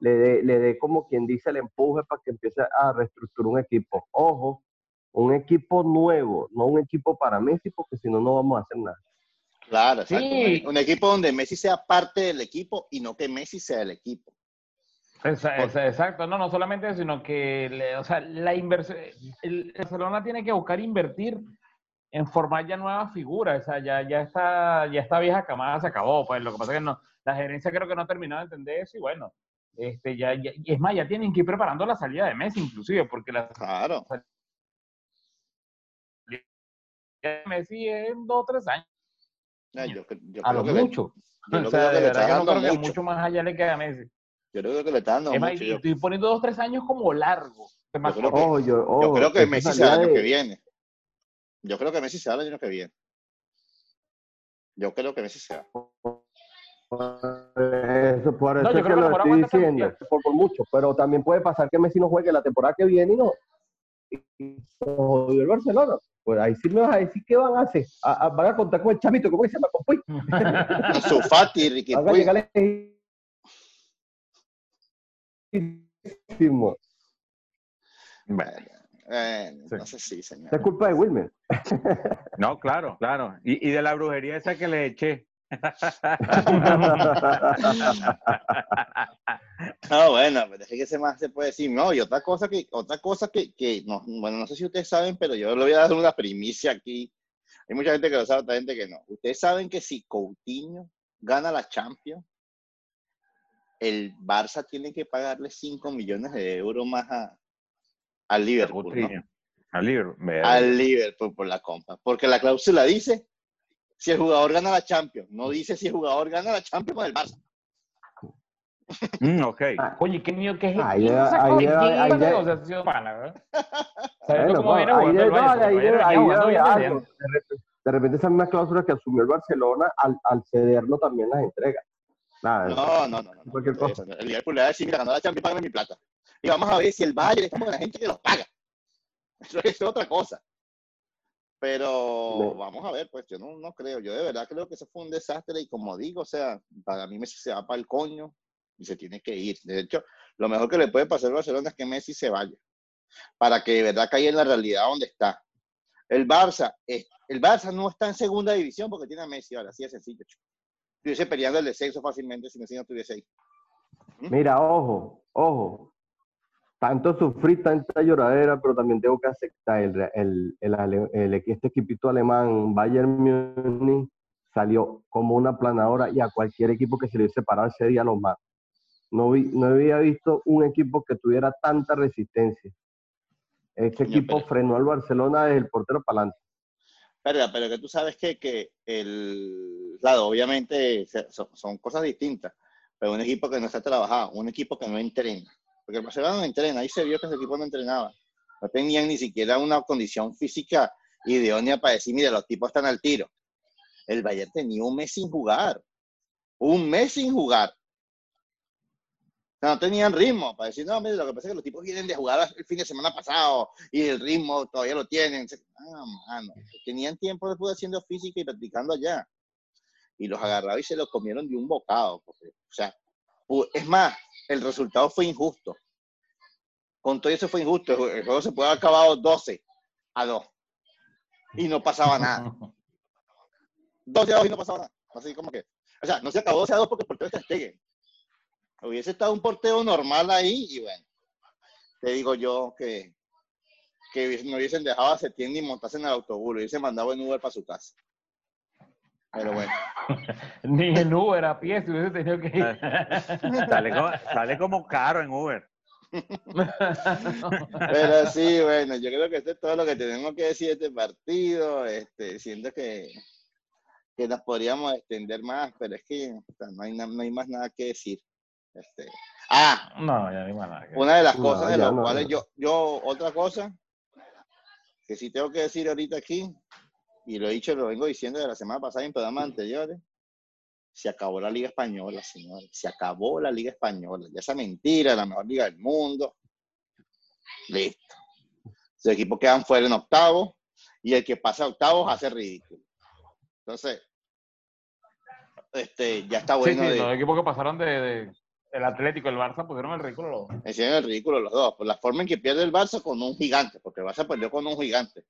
le dé le dé como quien dice el empuje para que empiece a reestructurar un equipo. Ojo, un equipo nuevo, no un equipo para Messi, porque si no, no vamos a hacer nada. Claro, exacto. Sí. Un, un equipo donde Messi sea parte del equipo y no que Messi sea el equipo. Exacto, no, no solamente eso, sino que o sea, la inversión, el Barcelona tiene que buscar invertir en formar ya nuevas figuras, o sea, ya, ya está, ya esta vieja camada se acabó, pues lo que pasa es que no, la gerencia creo que no ha terminado de entender eso y bueno, este, ya, ya- y es más, ya tienen que ir preparando la salida de Messi inclusive, porque la Claro. salida de Messi es en dos o tres años, Ya, yo, yo a creo lo que le- mucho. yo o creo sea, que de le verdad está que no dando creo que mucho. más allá le queda a Messi. Yo creo que le está dando Es más, mucho. Yo, estoy poniendo dos, tres años como largo. Más, creo que- Ojo, yo, yo ojo, creo que esa Messi se va el año de- que viene. Yo creo que Messi se va el año que viene. Yo creo que Messi se va. Eso, por No, eso yo es creo que que lo estoy el diciendo, por, por mucho, pero también puede pasar que Messi no juegue la temporada que viene y no. Y jodió el Barcelona. Pues ahí sí me vas a decir qué van a hacer. A- a- van a contar con el chamito, ¿cómo que se llama? Con Puy. Su Fati, Ricky Van a Puig. llegar y buenísimo. Bueno, eh, Sí. no sé si, señor. Es culpa de Wilmer. No, claro, claro. Y, y de la brujería esa que le eché. No, bueno, pero es que ese más se puede decir. No, y otra cosa que, otra cosa que, que no, bueno, no sé si ustedes saben, pero yo le voy a dar una primicia aquí. Hay mucha gente que lo sabe, otra gente que no. Ustedes saben que si Coutinho gana la Champions, el Barça tiene que pagarle 5 millones de euros más a, al Liverpool, ¿no? Al Liverpool. Al Liverpool por la compra. Porque la cláusula dice si el jugador gana la Champions, no dice si el jugador gana la Champions con el Barça. Mm, ok. Oye, ¿qué niño qué es Ahí ¿quién ya- sacó ahí de ya- qué ahí ya- negociación, pana, de- repente- De repente esa misma cláusula que asumió el Barcelona al, al cederlo también las entrega. Nada, No, no, no. no, no. Cualquier cosa. El Liverpool le va a decir, mira, ganó la Champions, págame mi plata. Y vamos a ver si el Bayern es como la gente que los paga. Eso es otra cosa. Pero No. vamos a ver, pues yo no, no creo. Yo de verdad creo que eso fue un desastre y como digo, o sea, para mí Messi se va para el coño y se tiene que ir. De hecho, lo mejor que le puede pasar al Barcelona es que Messi se vaya. Para que de verdad caiga en la realidad donde está. El Barça, el Barça no está en segunda división porque tiene a Messi ahora, así de sencillo. chico. Estuviese peleando el descenso fácilmente si Messi no estuviese ahí. Mira, ojo, ojo. Tanto sufrí tanta lloradera, pero también tengo que aceptar el, el, el, ale- el- este equipito alemán, Bayern Múnich, salió como una planadora y a cualquier equipo que se le hubiese parado ese día lo mata. No, vi, no había visto un equipo que tuviera tanta resistencia. Coño, equipo pero- frenó al Barcelona desde el portero para adelante. Pero, pero que tú sabes que, que el, claro, obviamente son, son cosas distintas, pero un equipo que no está trabajado, un equipo que no entrena, porque el Barcelona no entrena, ahí se vio que ese equipo no entrenaba, no tenían ni siquiera una condición física idónea para decir, mira, los tipos están al tiro. El Bayern tenía un mes sin jugar, un mes sin jugar. O sea, no tenían ritmo para decir, no, mire, lo que pasa es que los tipos vienen de jugar el fin de semana pasado y el ritmo todavía lo tienen. Ah, mano, tenían tiempo después haciendo física y practicando allá. Y los agarraron y se los comieron de un bocado. porque, o sea, es más, el resultado fue injusto. Con todo eso fue injusto. El jue- el juego se puede haber acabado 12 a 2. Y no pasaba nada. 12 a 2 y no pasaba nada. Así como que, o sea, no se acabó 12 a 2 porque el portero está Stegen. Hubiese estado un porteo normal ahí y bueno, te digo yo que, que no hubiesen dejado a Setién ni montarse en el autobús, lo hubiesen mandado en Uber para su casa. Pero bueno, Ni en Uber a pie si hubiese tenido que ir. Sale como, sale como caro en Uber. pero sí, bueno, yo creo que esto es todo lo que tenemos que decir de este partido. Este, siento que, que nos podríamos extender más, pero es que o sea, no, hay, no hay más nada que decir. Este, ah, No, ya ni más nada. que- Una de las No, cosas de las no, cuales no. yo, yo, otra cosa que sí tengo que decir ahorita aquí, y lo he dicho, lo vengo diciendo de la semana pasada en programas anteriores, se acabó la Liga Española, señores, se acabó la Liga Española, ya esa mentira, la mejor liga del mundo, listo. Los equipos quedan fuera en octavos, y el que pasa a octavos hace ridículo. Entonces, este, ya está Sí, bueno sí, de... los equipos que pasaron de, de- el Atlético y el Barça pusieron el ridículo. los- Hicieron el ridículo los dos. Por la forma en que pierde el Barça con un gigante, porque el Barça perdió con un gigante.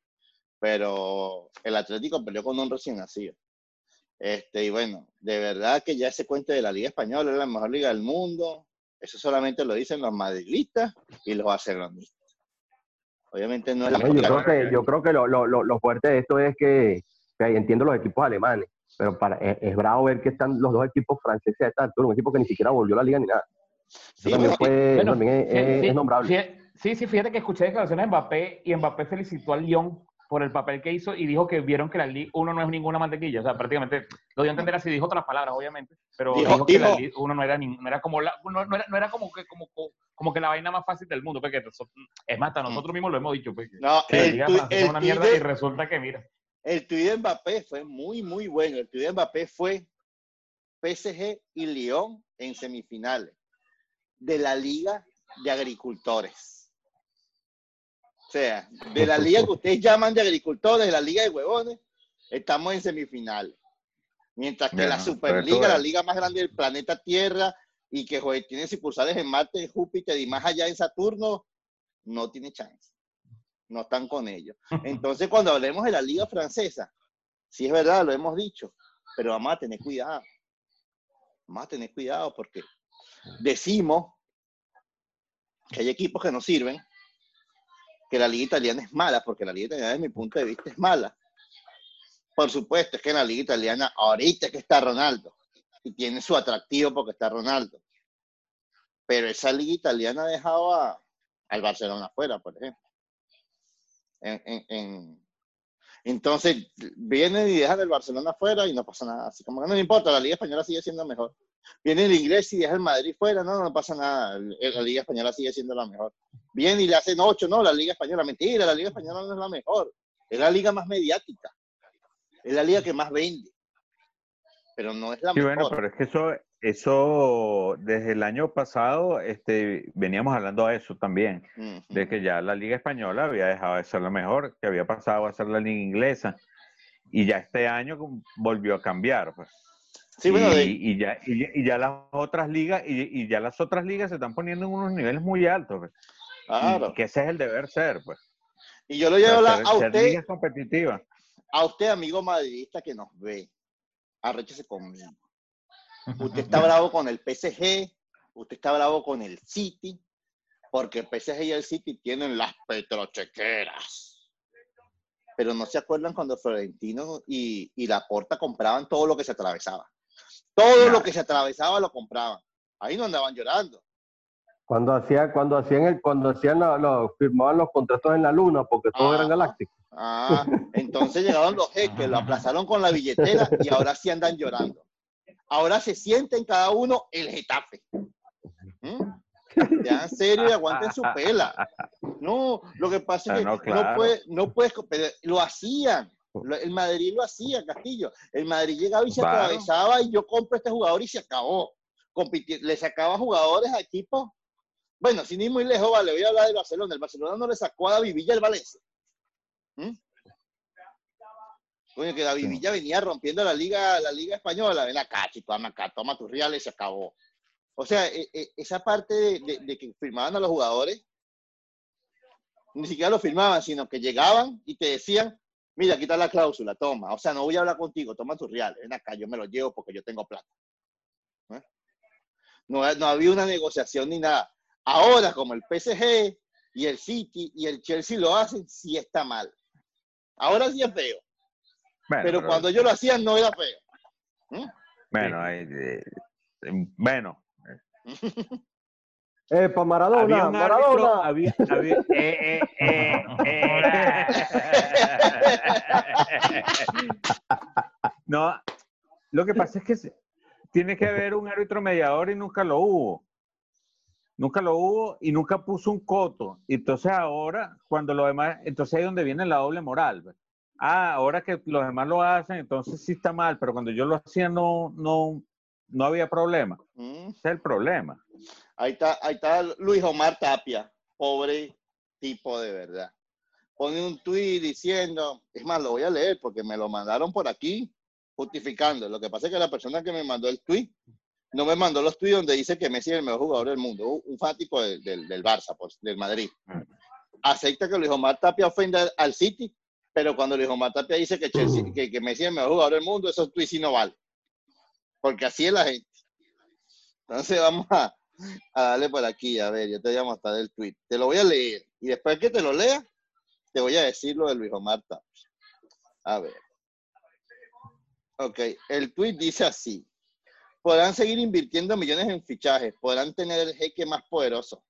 Pero el Atlético perdió con un recién nacido. Este, y bueno, de verdad que ya ese cuento de la Liga Española es la mejor liga del mundo. Eso solamente lo dicen los madridistas y los barcelonistas. Obviamente no es la No, yo liga creo que, yo creo que lo, lo, lo, fuerte de esto es que, que entiendo los equipos alemanes, pero para, es, es bravo ver que están los dos equipos franceses a esta altura, un equipo que ni siquiera volvió a la liga ni nada. Sí, también, bueno, fue, Bueno, también es, sí, es- sí, es nombrable. Sí, sí, fíjate que escuché declaraciones de Mbappé y Mbappé felicitó al Lyon por el papel que hizo y dijo que vieron que la Liga 1 no es ninguna mantequilla. O sea, prácticamente lo dio a entender así, dijo otras palabras, obviamente, pero Dijo- dijo, que la dijo- Liga 1 no era, ni- no era como la, no, no era, no era como, que, como, como- que la vaina más fácil del mundo. Porque es más, hasta nosotros mismos lo hemos dicho. pues, No, la el, tui- francesa es el una mierda de- y resulta que, mira, el tuit de Mbappé fue muy, muy bueno. El tuit de Mbappé fue PSG y Lyon en semifinales de la Liga de Agricultores. O sea, de la liga que ustedes llaman de agricultores, de la liga de huevones, estamos en semifinales. Mientras que la Superliga, la liga más grande del planeta Tierra, y que joder, tiene sucursales en Marte, en Júpiter y más allá en Saturno, no tiene chance. No están con ellos. Entonces, cuando hablemos de la liga francesa, sí es verdad, lo hemos dicho, pero vamos a tener cuidado. Vamos a tener cuidado porque decimos que hay equipos que no sirven, que la liga italiana es mala, porque la liga italiana, desde mi punto de vista, es mala. Por supuesto, es que en la liga italiana, ahorita que está Ronaldo, y tiene su atractivo porque está Ronaldo. Pero esa liga italiana ha dejado al Barcelona afuera, por ejemplo. entonces, vienen y dejan el Barcelona afuera y no pasa nada. Así como que no me importa, la liga española sigue siendo mejor. Viene el inglés y deja el Madrid fuera, no, no pasa nada. La liga española sigue siendo la mejor. Viene y le hacen ocho, no, la liga española, mentira, la liga española no es la mejor. Es la liga más mediática. Es la liga que más vende pero no es la sí, bueno, pero es que eso, eso desde el año pasado este, veníamos hablando de eso también, de que ya la Liga Española había dejado de ser la mejor, que había pasado a ser la Liga Inglesa, y ya este año volvió a cambiar. Pues. Sí, bueno, y, ya, y, ya las otras ligas, y, ya las otras ligas se están poniendo en unos niveles muy altos. Pues. Claro. que ese es el deber ser, pues. Y yo lo llevo a usted. competitiva. A usted, amigo madridista que nos ve arréchese conmigo. Usted está bravo con el PSG, usted está bravo con el City, porque el PSG y el City tienen las petrochequeras. Pero no se acuerdan cuando Florentino y, y Laporta compraban todo lo que se atravesaba. Todo lo que se atravesaba lo compraban. Ahí no andaban llorando. Cuando hacían, cuando hacían el, cuando hacían los, firmaban los contratos en la luna, porque todo era galáctico. Ah, entonces llegaron los jeques, lo aplazaron con la billetera y ahora sí andan llorando. Ahora se sienten cada uno el Getafe. ¿Mm? en serio y aguanten su pela. No, lo que pasa es ah, que no, puede, no puedes, lo hacían. El Madrid lo hacía, Castillo. El Madrid llegaba y se atravesaba y yo compro este jugador y se acabó. le sacaba jugadores a equipos. Bueno, sin ir muy lejos, vale, voy a hablar del Barcelona. El Barcelona no le sacó a David Villa el Valencia. ¿Mm? Coño, que David Villa venía rompiendo la liga, la liga española. Ven acá, chico, acá, toma tus reales y se acabó. O sea, e, e, esa parte de, que firmaban a los jugadores, ni siquiera lo firmaban, sino que llegaban y te decían, mira, quita la cláusula, toma. O sea, no voy a hablar contigo, toma tus reales. Ven acá, yo me los llevo porque yo tengo plata. ¿Eh? No, no había una negociación ni nada. Ahora, como el PSG y el City y el Chelsea lo hacen, sí está mal. Ahora sí es feo. pero, cuando yo lo hacía no era feo. ¿Mm? Bueno, eh, bueno. Eh, para Maradona, Maradona. había, había, eh, eh, no, lo que pasa es que tiene que haber un árbitro mediador y nunca lo hubo. Nunca lo hubo y nunca puso un coto. Entonces ahora, cuando lo demás, entonces ahí es donde viene la doble moral. Pues. Ah, ahora que los demás lo hacen, entonces sí está mal, pero cuando yo lo hacía no, no, no había problema. Mm. Ese es el problema. Ahí está, ahí está Luis Omar Tapia, pobre tipo de verdad. Pone un tuit diciendo, es más, lo voy a leer porque me lo mandaron por aquí justificando. Lo que pasa es que la persona que me mandó el tuit no me mandó los tweets donde dice que Messi es el mejor jugador del mundo, un fático del, del, Barça, pues, del Madrid. Acepta que Luis Omar Tapia ofenda al City, pero cuando Luis Omar Tapia dice que, que, Messi es el mejor jugador del mundo, esos tweets sí no valen. Porque así es la gente. Entonces vamos a, darle por aquí, a ver, yo te voy a mostrar el tweet. Te lo voy a leer y después que te lo lea, te voy a decir lo de Luis Omar. A ver. Ok, el tweet dice así podrán seguir invirtiendo millones en fichajes, podrán tener el jeque más poderoso.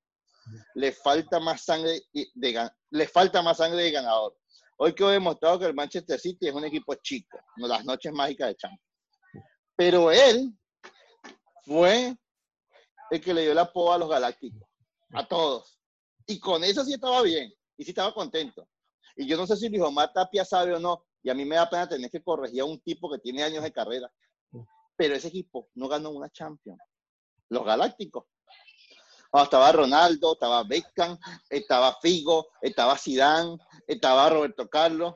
Les falta más sangre de, les falta más sangre de ganador. Hoy que he demostrado que el Manchester City es un equipo chico, las noches mágicas de Champions. Pero él fue el que le dio la poa a los galácticos, a todos. Y con eso sí estaba bien, y sí estaba contento. Y yo no sé si Luis Omar Tapia sabe o no, y a mí me da pena tener que corregir a un tipo que tiene años de carrera pero ese equipo no ganó una Champions. Los Galácticos. estaba Ronaldo, estaba Beckham, estaba Figo, estaba Zidane, estaba Roberto Carlos.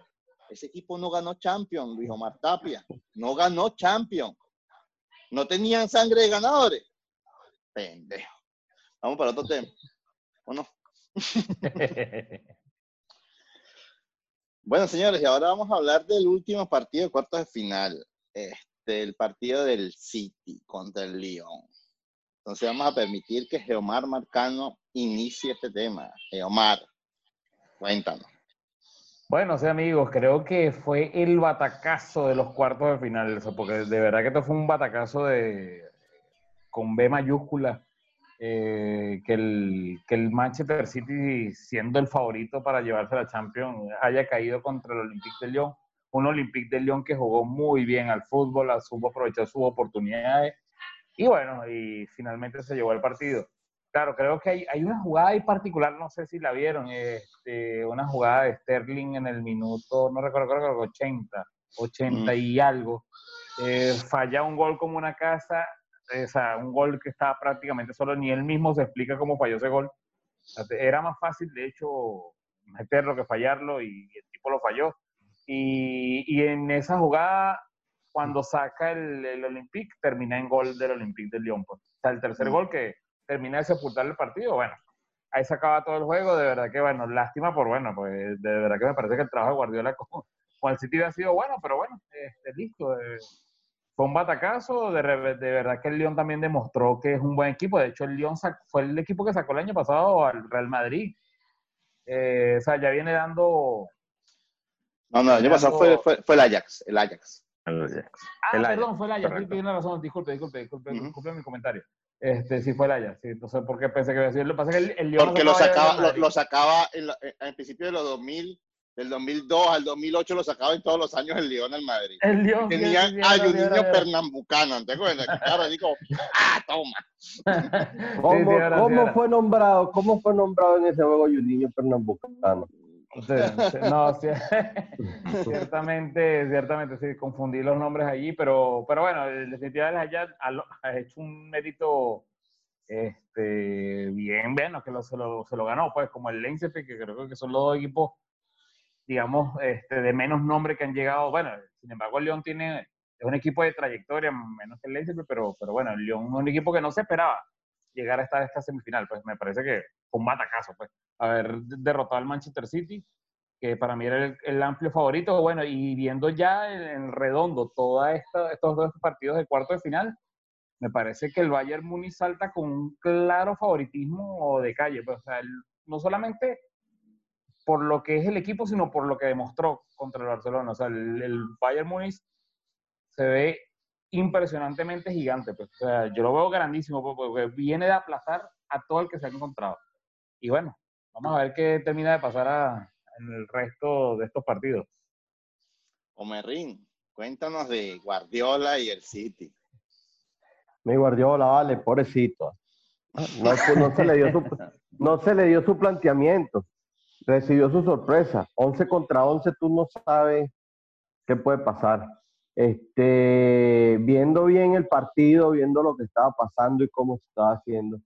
Ese equipo no ganó Champions, Luis Omar Tapia. No ganó Champions. No tenían sangre de ganadores. Pendejo. Vamos para otro tema. ¿O no? Bueno, señores, y ahora vamos a hablar del último partido de cuartos de final. Este, el partido del City contra el Lyon. Entonces vamos a permitir que Geomar Marcano inicie este tema. Geomar, cuéntanos. Bueno, sí, amigos, creo que fue el batacazo de los cuartos de final, porque de verdad que esto fue un batacazo de con B mayúscula, eh, que, el, que el Manchester City, siendo el favorito para llevarse la Champions, haya caído contra el Olympique de Lyon, un Olympique de Lyon que jugó muy bien al fútbol, supo aprovechar sus oportunidades, y bueno, y finalmente se llevó el partido. Claro, creo que hay, hay, una jugada ahí particular, no sé si la vieron, este, una jugada de Sterling en el minuto, no recuerdo, creo que 80, 80 y algo. Eh, falla un gol como una casa, o sea, un gol que estaba prácticamente solo, ni él mismo se explica cómo falló ese gol. Era más fácil, de hecho, meterlo que fallarlo y, el tipo lo falló. Y, y, en esa jugada, cuando saca el, el Olympique, termina en gol del Olympique de Lyon. Pues. O sea, el tercer gol que termina de sepultar el partido, bueno, ahí se acaba todo el juego, de verdad que, bueno, lástima por, bueno, pues de verdad que me parece que el trabajo de Guardiola con, con el City ha sido bueno, pero bueno, este, listo. Eh, fue un batacazo, de, de, verdad que el Lyon también demostró que es un buen equipo, de hecho el Lyon fue el equipo que sacó el año pasado al Real Madrid. Eh, o sea, ya viene dando... No, no, el año pasado fue, fue, fue, el Ajax, el Ajax. El Ajax. Ah, el perdón, fue el Ajax, sí, tiene razón, disculpe, disculpe, disculpe, uh -huh. disculpe mi comentario. Este, sí fue el Ajax, sí, no sé por qué pensé que iba a decir. Lo que pasa es que el, el Porque lo sacaba, lo, lo, sacaba en, la, en, principio de los 2000, del 2002 al 2008 lo sacaba en todos los años el Lyon al Madrid. El Lyon. Tenían a Juninho Pernambucano, ¿te acuerdas? Claro, digo, ¡ah, toma! ¿Cómo, sí, ¿cómo fue nombrado, ¿Cómo fue nombrado en ese juego Juninho Pernambucano? no, ciertamente, ciertamente, sí, confundí los nombres allí, pero, pero bueno, definitivamente Hayat ha hecho un mérito este, bien, bueno, que lo, se, lo, se lo ganó, pues, como el Leinster, que creo que son los dos equipos, digamos, este, de menos nombre que han llegado. Bueno, sin embargo, el León tiene, es un equipo de trayectoria, menos que el Leinster, pero, pero bueno, el León es un equipo que no se esperaba llegar a esta, semifinal, pues me parece que fue un batacazo, pues, haber derrotado al Manchester City, que para mí era el, el amplio favorito, bueno, y viendo ya en, en redondo todos estos dos partidos de cuarto de final, me parece que el Bayern Múnich salta con un claro favoritismo de calle, pues, o sea, el, no solamente por lo que es el equipo, sino por lo que demostró contra el Barcelona, o sea, el, el Bayern Múnich se ve impresionantemente gigante. Pues. O sea, yo lo veo grandísimo porque viene de aplazar a todo el que se ha encontrado. Y bueno, vamos a ver qué termina de pasar a, en el resto de estos partidos. Omerrín, cuéntanos de Guardiola y el City. Mi Guardiola, vale, pobrecito. No, no, se le dio su, no se le dio su planteamiento. Recibió su sorpresa. 11 contra 11, tú no sabes qué puede pasar este, viendo bien el partido, viendo lo que estaba pasando y cómo se estaba haciendo,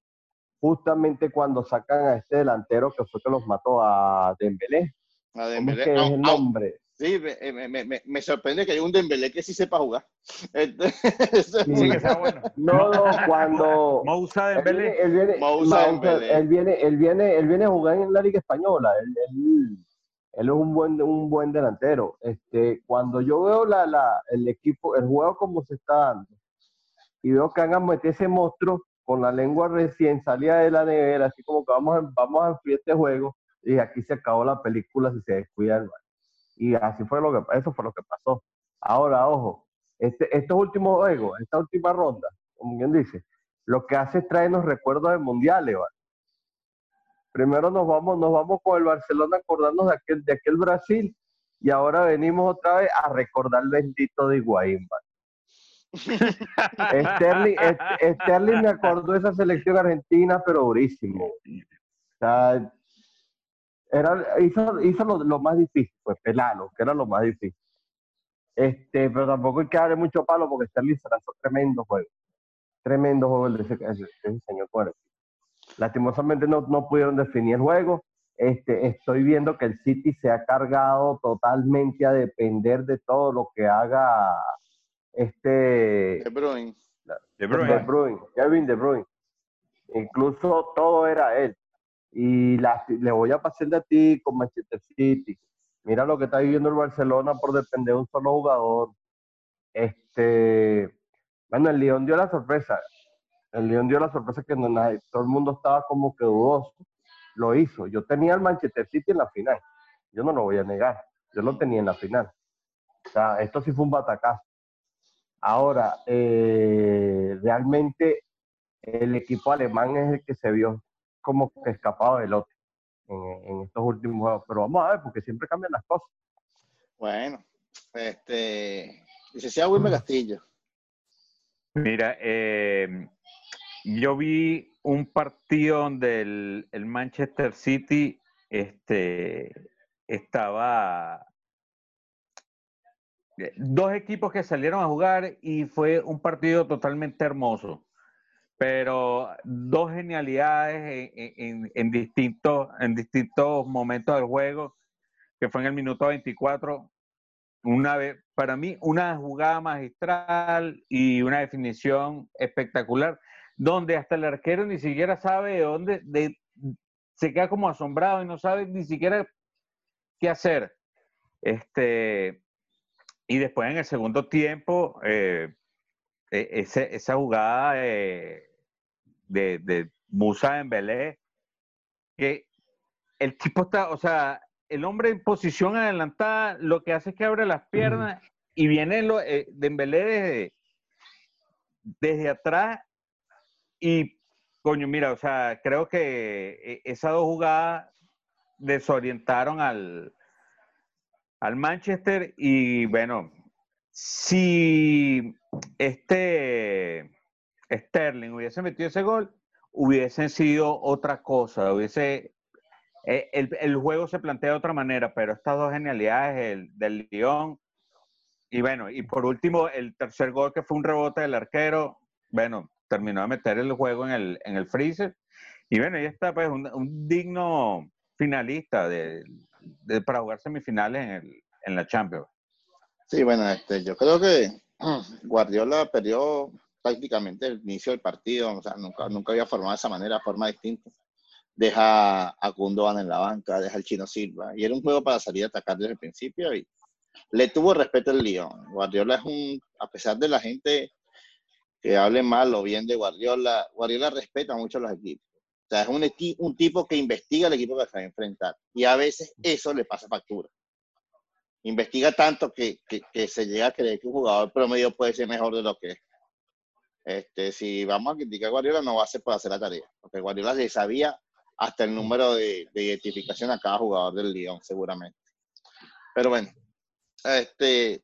justamente cuando sacan a este delantero que fue que los mató a Dembélé. A Dembélé. ¿Cómo es, que es el nombre? Sí, me, me, me, me, sorprende que hay un Dembélé que sí sepa jugar. Sí, que sea bueno. No, no, cuando... Moussa Dembélé. Él viene. Él viene, él viene, él viene a jugar en la Liga Española. Él, él, él es un buen, un buen delantero. Este, cuando yo veo la, la, el equipo, el juego como se está dando, y veo que han metido ese monstruo con la lengua recién salida de la nevera, así como que vamos a, vamos a enfriar este juego, y aquí se acabó la película si se descuida el Y así fue lo que, eso fue lo que pasó. Ahora, ojo, este, estos últimos juegos, esta última ronda, como bien dice, lo que hace es traernos recuerdos de mundiales, ¿vale? primero nos vamos, nos vamos con el Barcelona acordándonos de aquel, de aquel Brasil y ahora venimos otra vez a recordar el bendito de Higuaín. Sterling, Sterling me acordó de esa selección argentina, pero durísimo. O sea, era, hizo, hizo lo, lo, más difícil, pues pelalo, que era lo más difícil. Este, pero tampoco hay que darle mucho palo porque Sterling se lanzó tremendo juego. Tremendo juego el de ese, ese, ese señor Cuervo. Lastimosamente no, no pudieron definir el juego. Este, estoy viendo que el City se ha cargado totalmente a depender de todo lo que haga este De Bruyne. De Bruyne. De Bruyne. Kevin De Bruyne. Incluso todo era él. Y le voy a pasar de ti con Manchester City. Mira lo que está viviendo el Barcelona por depender de un solo jugador. Este, bueno, el León dio la sorpresa. El León dio la sorpresa que todo el mundo estaba como que dudoso. Lo hizo. Yo tenía el Manchester City en la final. Yo no lo voy a negar. Yo lo tenía en la final. O sea, esto sí fue un batacazo. Ahora, eh, realmente el equipo alemán es el que se vio como que escapado del otro en, estos últimos juegos. Pero vamos a ver, porque siempre cambian las cosas. Bueno, este, licenciado Wilmer Castillo. Mira, eh, yo vi un partido donde el, Manchester City este, estaba eh, dos equipos que salieron a jugar y fue un partido totalmente hermoso pero dos genialidades en, distintos, en distintos momentos del juego, que fue en el minuto 24. Una vez, para mí, una jugada magistral y una definición espectacular, donde hasta el arquero ni siquiera sabe de dónde, de, se queda como asombrado y no sabe ni siquiera qué hacer. Este, y después en el segundo tiempo, eh, e, esa jugada de, de Musa en Belé, que el tipo está, o sea, el hombre en posición adelantada lo que hace es que abre las piernas y viene lo, eh, Dembélé desde, desde atrás y, coño, mira, o sea, creo que eh, esas dos jugadas desorientaron al, al Manchester y, bueno, si este Sterling hubiese metido ese gol, hubiesen sido otra cosa, hubiese eh, el, juego se plantea de otra manera, pero estas dos genialidades el, del Lyon y bueno, y por último el tercer gol que fue un rebote del arquero, bueno, terminó de meter el juego en el, en el freezer y bueno, ya está pues un, digno finalista de, para jugar semifinales en, el, en la Champions. Sí, bueno, este, yo creo que Guardiola perdió prácticamente el inicio del partido, o sea, nunca, nunca había formado de esa manera, forma distinta. Deja a Gundogan en la banca, deja al Chino Silva, y era un juego para salir a atacar desde el principio y le tuvo respeto el Lyon. Guardiola es un, a pesar de la gente que hable mal o bien de Guardiola, Guardiola respeta mucho a los equipos. O sea, es un, un tipo que investiga el equipo que se va a enfrentar. Y a veces eso le pasa factura. Investiga tanto que, que, que, se llega a creer que un jugador promedio puede ser mejor de lo que es. Este, si vamos a criticar a Guardiola, no va a ser por hacer la tarea, porque Guardiola le sabía hasta el número de, identificación a cada jugador del Lyon, seguramente. Pero bueno, este.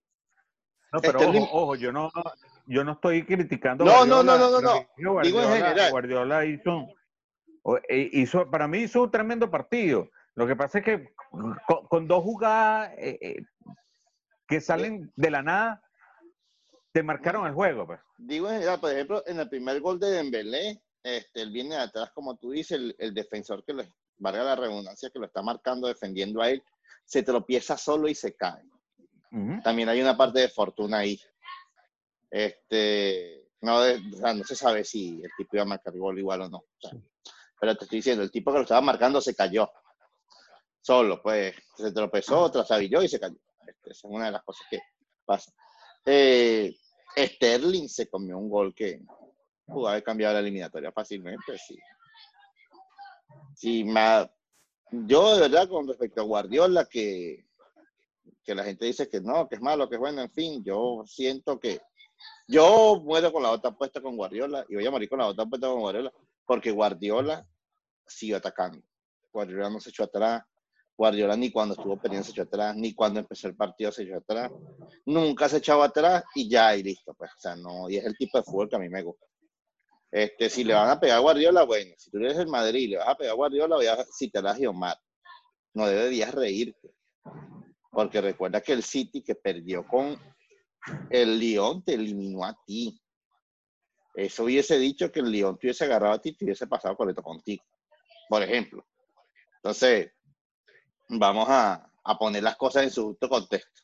No, pero este ojo, yo no, yo no estoy criticando. No, no, no, no, no, no. Digo en general. Guardiola hizo, e, hizo, para mí hizo un tremendo partido. Lo que pasa es que con, dos jugadas eh, eh, que salen de la nada, te marcaron el juego. Pues. Digo, por ejemplo, en el primer gol de Dembélé, este, él viene de atrás, como tú dices, el, defensor que le valga la redundancia, que lo está marcando, defendiendo a él, se tropieza solo y se cae. También hay una parte de fortuna ahí. Este, no, no se sabe si el tipo iba a marcar gol igual o no. pero te estoy diciendo, el tipo que lo estaba marcando se cayó. Solo, pues, se tropezó, trasabilló y se cayó. Este, esa es una de las cosas que pasa. Eh, Sterling se comió un gol que pudo haber cambiado la eliminatoria fácilmente, sí. Sí, yo de verdad con respecto a Guardiola, que, que la gente dice que no, que es malo, que es bueno, en fin, yo siento que yo muero con la otra puesta con Guardiola y voy a morir con la otra puesta con Guardiola, porque Guardiola siguió atacando. Guardiola no se echó atrás, Guardiola ni cuando estuvo perdiendo se echó atrás, ni cuando empezó el partido se echó atrás. Nunca se echaba atrás y ya, y listo. Pues, o sea, no, y es el tipo de fútbol que a mí me gusta. Este, si le van a pegar a Guardiola, bueno, si tú eres el Madrid y le vas a pegar a Guardiola, voy a citar a Giomar. No deberías reírte. Porque recuerda que el City que perdió con el Lyon te eliminó a ti. Eso hubiese dicho que el Lyon te hubiese agarrado a ti y te hubiese pasado por esto contigo. Por ejemplo. Entonces, vamos a, poner las cosas en su justo contexto.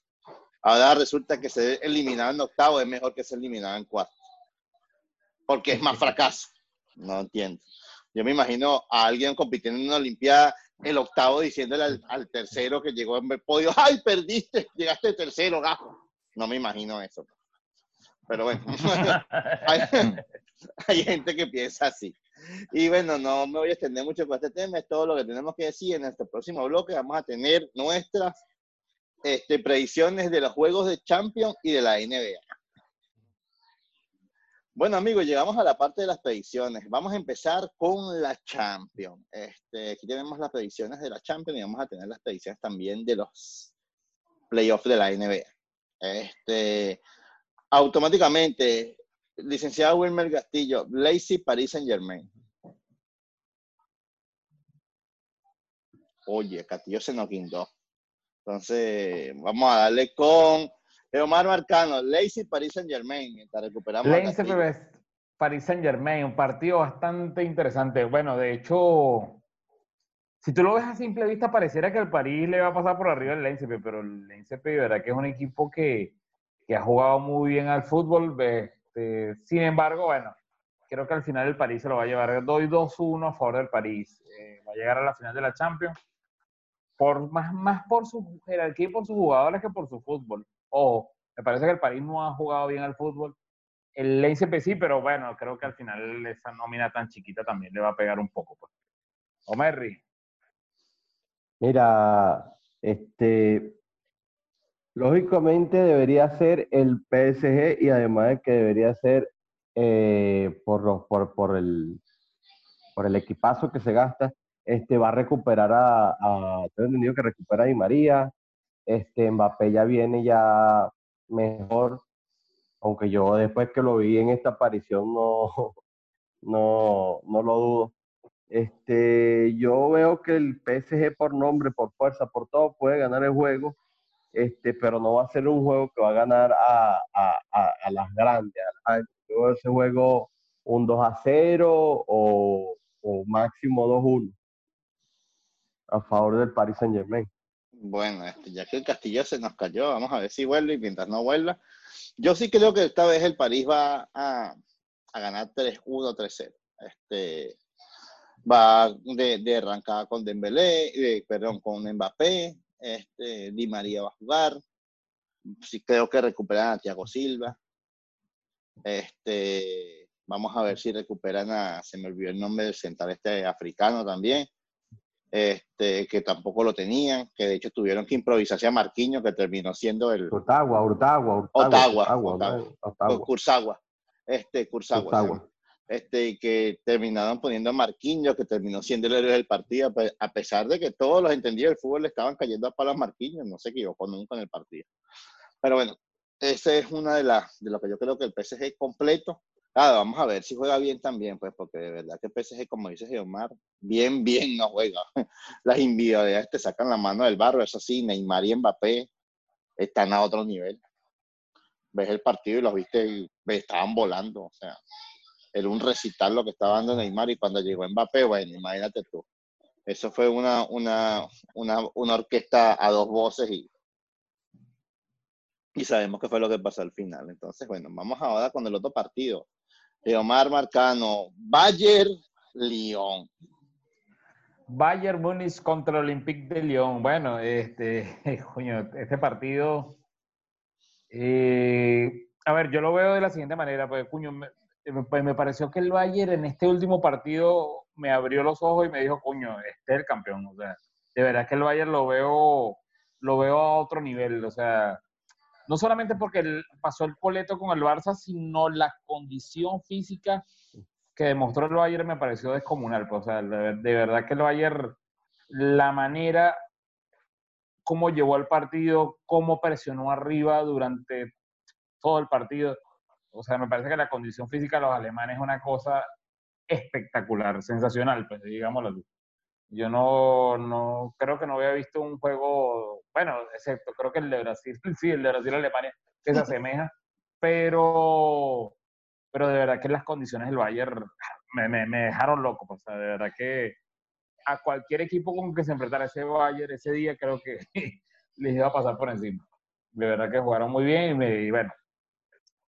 Ahora resulta que ser eliminado en octavo es mejor que ser eliminado en cuarto. Porque es más fracaso. No entiendo. Yo me imagino a alguien compitiendo en una Olimpiada, el octavo diciéndole al, al tercero que llegó en el podio, ¡ay, perdiste! Llegaste tercero, gajo. No me imagino eso. Pero bueno, hay, hay gente que piensa así. Y bueno, no me voy a extender mucho con este tema, es todo lo que tenemos que decir. En nuestro próximo bloque vamos a tener nuestras este, predicciones de los juegos de Champions y de la NBA. Bueno, amigos, llegamos a la parte de las predicciones. Vamos a empezar con la Champions. Este, aquí tenemos las predicciones de la Champions y vamos a tener las predicciones también de los playoffs de la NBA. Este, automáticamente, licenciado Wilmer Castillo, Lazy Paris Saint Germain. Oye, Castillo se nos guindó. Entonces, vamos a darle con Omar Marcano, Lazy Paris Saint Germain. Mientras recuperamos. Castillo. Paris Saint Germain, un partido bastante interesante. Bueno, de hecho, si tú lo ves a simple vista, pareciera que el París le va a pasar por arriba el Lens, pero el Lens, de verdad que es un equipo que, que ha jugado muy bien al fútbol. Este, sin embargo, bueno, creo que al final el París se lo va a llevar. Doy 2-1 a favor del París. Eh, va a llegar a la final de la Champions. Por, más, más por su jerarquía y por sus jugadores que por su fútbol. Ojo, me parece que el París no ha jugado bien al fútbol. El Lens sí, pero bueno, creo que al final esa nómina tan chiquita también le va a pegar un poco. Pues. Omerri, Mira, este, lógicamente debería ser el PSG y además de que debería ser eh, por, los- por, por el, por el equipazo que se gasta, este, va a recuperar a, a entendido que recupera a Di María, este, Mbappé ya viene ya mejor, aunque yo después que lo vi en esta aparición no, no, no lo dudo. Este, yo veo que el PSG por nombre, por fuerza, por todo puede ganar el juego, este, pero no va a ser un juego que va a ganar a, a- a- a las grandes. a- a- yo ese juego un 2 a 0 o, o máximo 2-1 a favor del Paris Saint Germain. Bueno, este, ya que el Castillo se nos cayó, vamos a ver si vuelve y mientras no vuelva. Yo sí creo que esta vez el París va a, a ganar 3-1, 3-0. Este, va de, de arrancada con Dembélé, eh, perdón, con Mbappé, este, Di María va a jugar. Sí creo que recuperan a Thiago Silva. Este, vamos a ver si recuperan a, se me olvidó el nombre del central este africano también este, que tampoco lo tenían, que de hecho tuvieron que improvisarse a Marquinhos, que terminó siendo el Otagua, Otagua, Otagua, Otagua, Otagua. ¿no? Otagua, Cursagua, este, Cursagua, llama. Este, que terminaron poniendo a Marquinhos, que terminó siendo el héroe del partido, pe- a pesar de que todos los entendidos del fútbol le estaban cayendo a palos Marquinhos, no se equivocó nunca en el partido. Pero bueno, esa es una de las, de lo que yo creo que el PSG completo. Claro, vamos a ver si juega bien también, pues, porque de verdad que el PSG, como dice Geomar, bien, bien no juega. Las individualidades te sacan la mano del barro, eso sí, Neymar y Mbappé están a otro nivel. Ves el partido y los viste, y estaban volando, o sea, era un recital lo que estaba dando Neymar y cuando llegó Mbappé, bueno, imagínate tú. Eso fue una, una, una, una orquesta a dos voces y, y sabemos qué fue lo que pasó al final. Entonces, bueno, vamos ahora con el otro partido. Leomar Marcano, Bayer, Lyon. Bayern Múnich contra Olympique de Lyon. Bueno, este, coño, este partido. eh, a ver, yo lo veo de la siguiente manera, pues, cuño, me, pues, me pareció que el Bayern en este último partido me abrió los ojos y me dijo, coño, este es el campeón. O sea, de verdad que el Bayern lo veo, lo veo a otro nivel. O sea, no solamente porque pasó el coleto con el Barça, sino la condición física que demostró el Bayern me pareció descomunal. pues, o sea, de, verdad que el Bayern, la manera cómo llevó el partido, cómo presionó arriba durante todo el partido. O sea, me parece que la condición física de los alemanes es una cosa espectacular, sensacional, pues digámoslo así. Yo no, no creo que no había visto un juego, bueno, excepto creo que el de Brasil, sí, el de Brasil-Alemania, que se asemeja, pero, pero de verdad que las condiciones del Bayern me, me, me dejaron loco, pues, o sea, de verdad que a cualquier equipo con que se enfrentara ese Bayern ese día, creo que les iba a pasar por encima. De verdad que jugaron muy bien y, me- y bueno,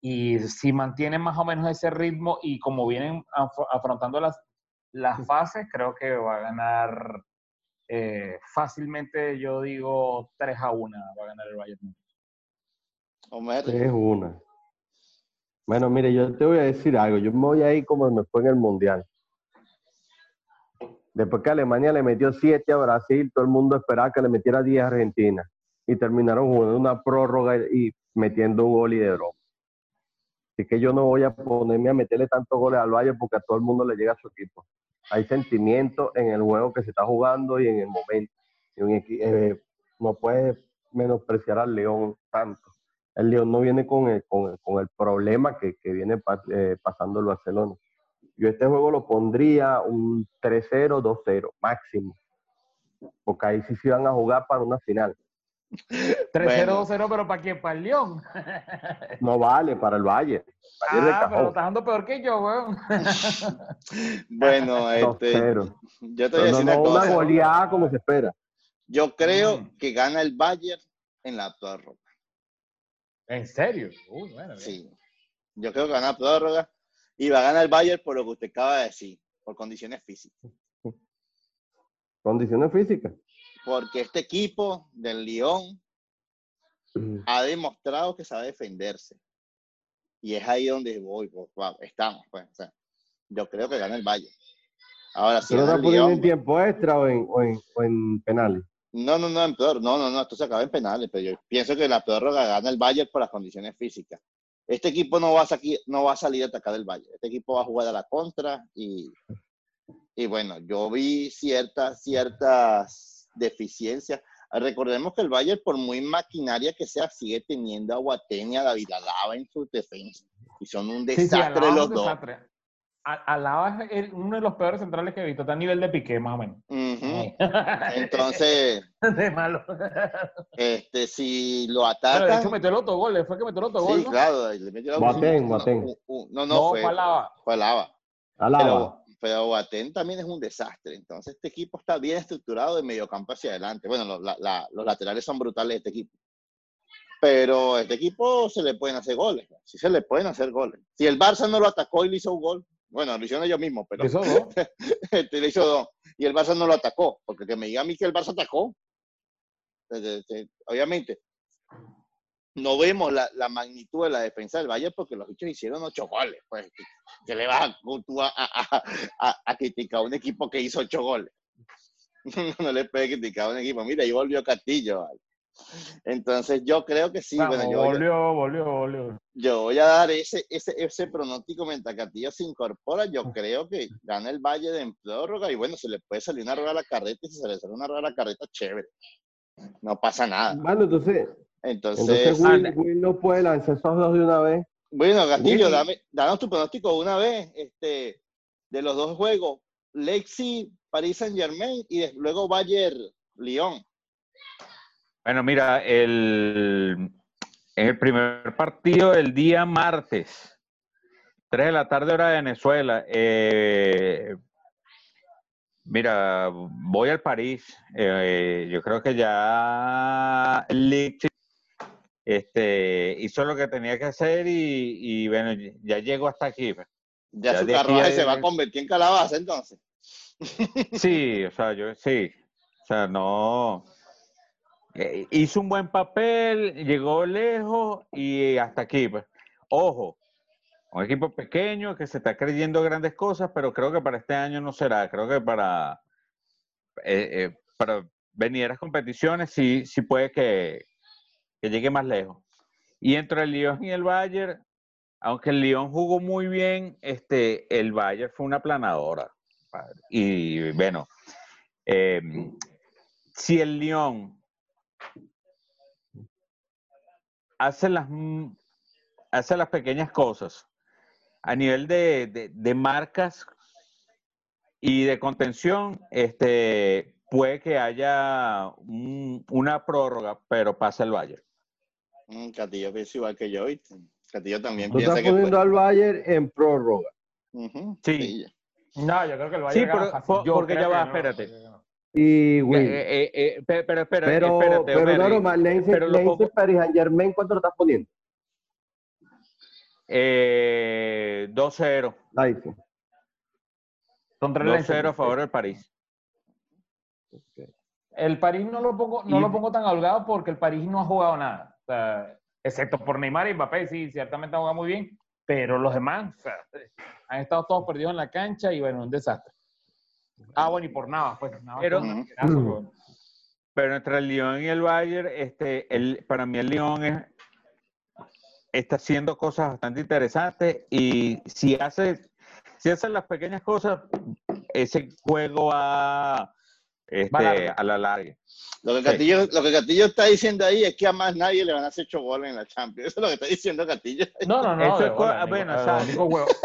y si mantienen más o menos ese ritmo y como vienen af- afrontando las, las fases, creo que va a ganar eh, fácilmente, yo digo 3 a 1 va a ganar el Bayern. Homer, 3 1. Bueno, mire, yo te voy a decir algo. Yo me voy a ir como me fue en el Mundial. Después que Alemania le metió 7 a Brasil, todo el mundo esperaba que le metiera 10 a Argentina. Y terminaron jugando una prórroga y metiendo un gol y de broma. Así que yo no voy a ponerme a meterle tantos goles al Valle porque a todo el mundo le llega a su equipo. Hay sentimiento en el juego que se está jugando y en el momento. Eh, no puedes menospreciar al León tanto. El León no viene con el, con el, con el problema que, que viene eh, pasando el Barcelona. Yo este juego lo pondría un 3-0, 2-0 máximo. Porque ahí sí se van a jugar para una final. 3-0, Bueno. 2-0, pero ¿para quién? ¿Para el León? No vale para el Valle. Ah, pero estás dando peor que yo, weón. bueno, este, 2-0. yo te voy a No, decir no, una una cosa. goleada como se espera. Yo creo Mm. que gana el Bayern en la prórroga. ¿En serio? Uy, bueno. Sí. Yo creo que gana la prórroga y va a ganar el Bayern por lo que usted acaba de decir, por condiciones físicas. Condiciones físicas. Porque este equipo del Lyon ha demostrado que sabe defenderse. Y es ahí donde voy, pues, wow, estamos. Pues, o sea, yo creo que gana el Bayern. Ahora, si ¿Se lo gana está en Lyon, tiempo extra o en, o en, o en penales? no, no, no, en peor, no, no, no, esto se acaba en penales, pero yo pienso que la prórroga gana el Bayern por las condiciones físicas. Este equipo no va a, salir, no va a salir a atacar el Bayern. Este equipo va a jugar a la contra y, y bueno, yo vi ciertas, ciertas deficiencias. Recordemos que el Bayern, por muy maquinaria que sea, sigue teniendo a Guatén y a David Alaba en su defensa. Y son un Sí, sí, desastre Alaba es los dos. Alaba es el- uno de los peores centrales que he visto. Está a nivel de piqué, más o menos. Ujú. Entonces, de malo. este, si lo Pero de hecho metió el otro gol. Fue que metió el otro gol, Sí, ¿no? claro, le metió Boateng, no, No, no, No, fue, fue Alaba. fue Alaba. Alaba. Pero, pero Boateng también es un desastre. Entonces, este equipo está bien estructurado de mediocampo hacia adelante. Bueno, los, la- la- los laterales son brutales de este equipo. Pero a este equipo se le pueden hacer goles. Sí se le pueden hacer goles. Si el Barça no lo atacó y le hizo un gol, bueno, lo hicieron ellos mismos, pero Eso no. este, le hizo dos. Y el Barça no lo atacó. Porque que me diga a mí que el Barça atacó. eh, Obviamente, no vemos la, la magnitud de la defensa del Bayern porque los bichos hicieron ocho goles. Pues, ¿qué- ¿qué le vas a, tú a, a- a- a criticar a un equipo que hizo ocho goles? no le puede criticar a un equipo. Mira, ahí volvió Castillo. ¿vale? Entonces, yo creo que sí. Vamos, bueno, yo, volvió, volvió, volvió. yo voy a dar ese, ese, ese pronóstico mientras Castillo se incorpora. Yo creo que gana el Valle en prórroga y bueno, se le puede salir una rueda a la carreta y si se le sale una rueda a la carreta, chévere. No pasa nada. Bueno, entonces, Entonces, entonces Will, Will no puede lanzar esos dos de una vez. bueno, Castillo, Will. dame, danos tu pronóstico de una vez este, de los dos juegos. Lexi, París Saint Germain y luego Bayern, Lyon. Bueno, mira, el, en el primer partido del día martes, 3 de la tarde hora de Venezuela, eh, mira, voy al París. eh, yo creo que ya Leipzig este, hizo lo que tenía que hacer y, y, bueno, ya llegó hasta aquí. pues. Ya, Ya su carruaje se va a convertir en calabaza entonces. Sí, o sea, yo sí. O sea, no. eh, hizo un buen papel, llegó lejos y hasta aquí. Pues. Ojo, un equipo pequeño que se está creyendo grandes cosas, pero creo que para este año no será. Creo que para, eh, eh, para venideras competiciones sí, sí puede que, que llegue más lejos. Y entre el Lyon y el Bayern, aunque el Lyon jugó muy bien, este, el Bayern fue una planadora. Y bueno, eh, si el Lyon hace las, mm, hace las pequeñas cosas a nivel de, de- de marcas y de contención, este, puede que haya un- una prórroga, pero pasa el Bayern. Mm, Castillo piensa igual que yo, ¿viste? Castillo también Tú piensa estás que poniendo puede. al Bayern en prórroga. Ujú, Sí. No, yo creo que el Sí, Bayern gana pero- fácil. por- Yo porque ya va, no, espérate. Y Will. Eh, eh, eh, pe- pero, espera, pero, espérate, pero Omer, no, nomás, le dice, pero le dice poco- Paris Saint Germain, ¿cuánto lo estás poniendo? eh, 2-0. Ahí sí. Son tres 2-0 a favor del París. El París no lo pongo, no Y- lo pongo tan holgado porque el París no ha jugado nada. O sea, excepto por Neymar y Mbappé, sí, ciertamente han jugado muy bien, pero los demás o sea, han estado todos perdidos en la cancha y bueno, un desastre. Ah, bueno, y por nada, pues. Pero-. Pero entre el Lyon y el Bayern, este, el, para mí el Lyon es- está haciendo cosas bastante interesantes y si hace, si hace las pequeñas cosas, ese juego va este, a la larga. Lo que, Sí. Castillo, lo que Castillo está diciendo ahí es que a más nadie le van a hacer ocho goles en la Champions. Eso es lo que está diciendo Castillo. No, no, no. Eso es bola, bueno, a o sea- únicos huevos.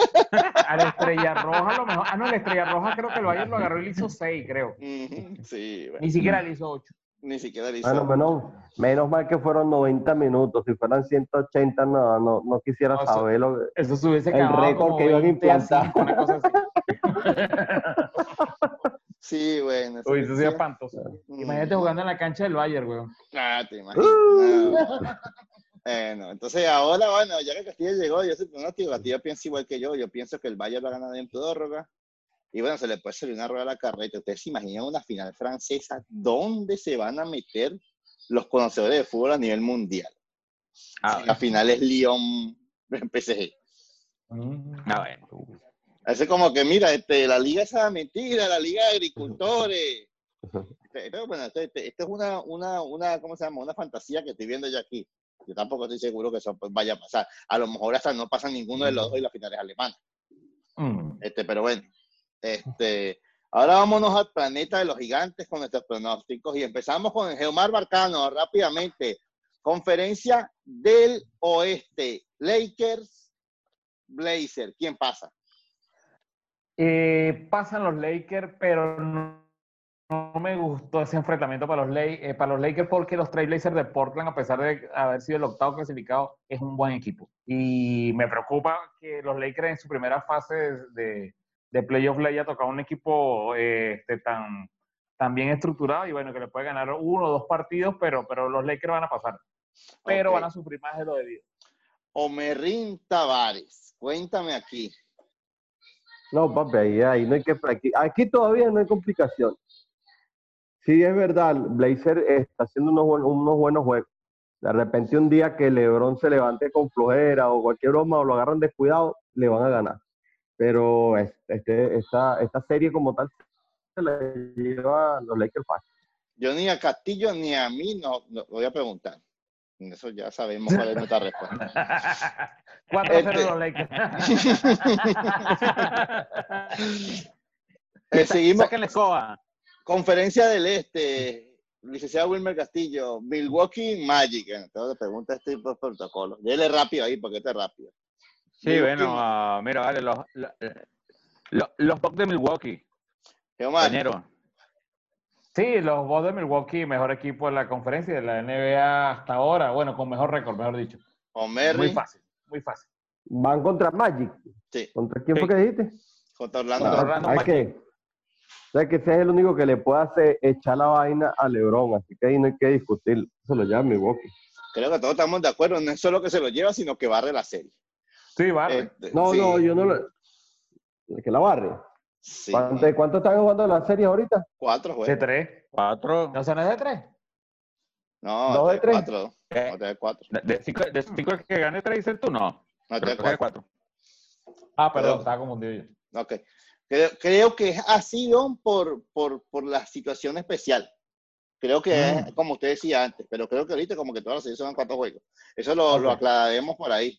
A la Estrella Roja a lo mejor. Ah, no, la Estrella Roja creo que el Bayern lo agarró y le hizo 6, creo. Sí, bueno, Ni siquiera le hizo 8. ni siquiera le hizo. Bueno, menos, menos mal que fueron 90 minutos. Si fueran 180, no, no, no quisiera No, eso- saber lo que... Eso se hubiese El récord que iban a 20 a implantar. 5, una cosa así. Sí, bueno. sí, Uy, eso sí. sí es espantoso. Mm. Imagínate jugando en la cancha del Bayern, weón. Ah, te imaginas. Bueno, entonces ahora, bueno, ya que Castillo llegó, yo soy pronóstico, Castillo piensa igual que yo, yo pienso que el Bayern va a ganar en prórroga, y bueno, se le puede salir una rueda a la carreta. ¿Ustedes se imaginan una final francesa? ¿Dónde se van a meter los conocedores de fútbol a nivel mundial? Ah, La final es Lyon PSG. ah, bueno. Hace como que, mira, este, la liga esa mentira, la liga de agricultores. Este, Pero bueno, esto, este- esto es una, una, una, ¿cómo se llama? Una fantasía que estoy viendo yo aquí. Yo tampoco estoy seguro que eso pues, vaya a pasar. A lo mejor hasta no pasa ninguno de los dos y la final es alemana. Mm. Este, pero bueno, este, ahora vámonos al planeta de los gigantes con nuestros pronósticos y empezamos con el Geomar Barcano rápidamente. Conferencia del Oeste, Lakers, Blazer, ¿quién pasa? Eh, pasan los Lakers, pero no, no me gustó ese enfrentamiento para los, eh, para los Lakers porque los Trailblazers de Portland, a pesar de haber sido el octavo clasificado, es un buen equipo. Y me preocupa que los Lakers en su primera fase de, de, playoff le haya tocado un equipo eh, este, tan, tan bien estructurado y bueno, que le puede ganar uno o dos partidos, pero, pero los Lakers van a pasar. Pero van a sufrir más de lo debido. Omerrín Tavares, cuéntame aquí. No, papi, ahí, ahí no hay que... Aquí, aquí todavía no hay complicación. Sí, es verdad, Blazer está haciendo unos, unos buenos juegos. De repente un día que LeBron se levante con flojera o cualquier broma o lo agarran descuidado, le van a ganar. Pero es- este, esta, esta serie como tal se la lleva los Lakers fácil. Yo ni a Castillo ni a mí no, no voy a preguntar. Eso ya sabemos cuál es nuestra respuesta. 4-0 Este- los Lakers. Eh, seguimos. Conferencia del Este, licenciado Wilmer Castillo, Milwaukee Magic. Entonces pregunta este tipo de protocolo. Dele rápido ahí, porque este es rápido. Sí, Milwaukee. bueno, ah, mira, vale, los, los, los, los Bucks de Milwaukee, Geomar, compañero. Sí, los Bucks de Milwaukee, mejor equipo de la conferencia de la NBA hasta ahora. Bueno, con mejor récord, mejor dicho. Muy Omerri, fácil, muy fácil. Van contra Magic. sí, ¿Contra quién Sí. fue que dijiste? contra Orlando. Contra Ah, Orlando hay Magic. que, o sea, que ese es el único que le puede hacer echar la vaina a LeBron, así que ahí no hay que discutir. Eso lo lleva Milwaukee. Creo que todos estamos de acuerdo, no es solo que se lo lleva, sino que barre la serie. Sí, vale. Este, No, sí, no, yo no lo. Que la barre. Sí, ¿Cuánto, ¿Cuánto están jugando la serie ahorita? Cuatro de juegos. tres. Cuatro. ¿No son de tres? No, ¿Dos de tres, cuatro. Eh, No, de cuatro. de, de cinco, de cinco que gane tres dices tú, no. No, de de cuatro. cuatro. Ah, perdón, Perdón. estaba confundido yo. Ok. Creo, creo que ha sido por, por, por la situación especial. Creo que Mm. es como usted decía antes, pero creo que ahorita como que todas las series son cuatro juegos. Eso lo, lo Ok. aclararemos por ahí.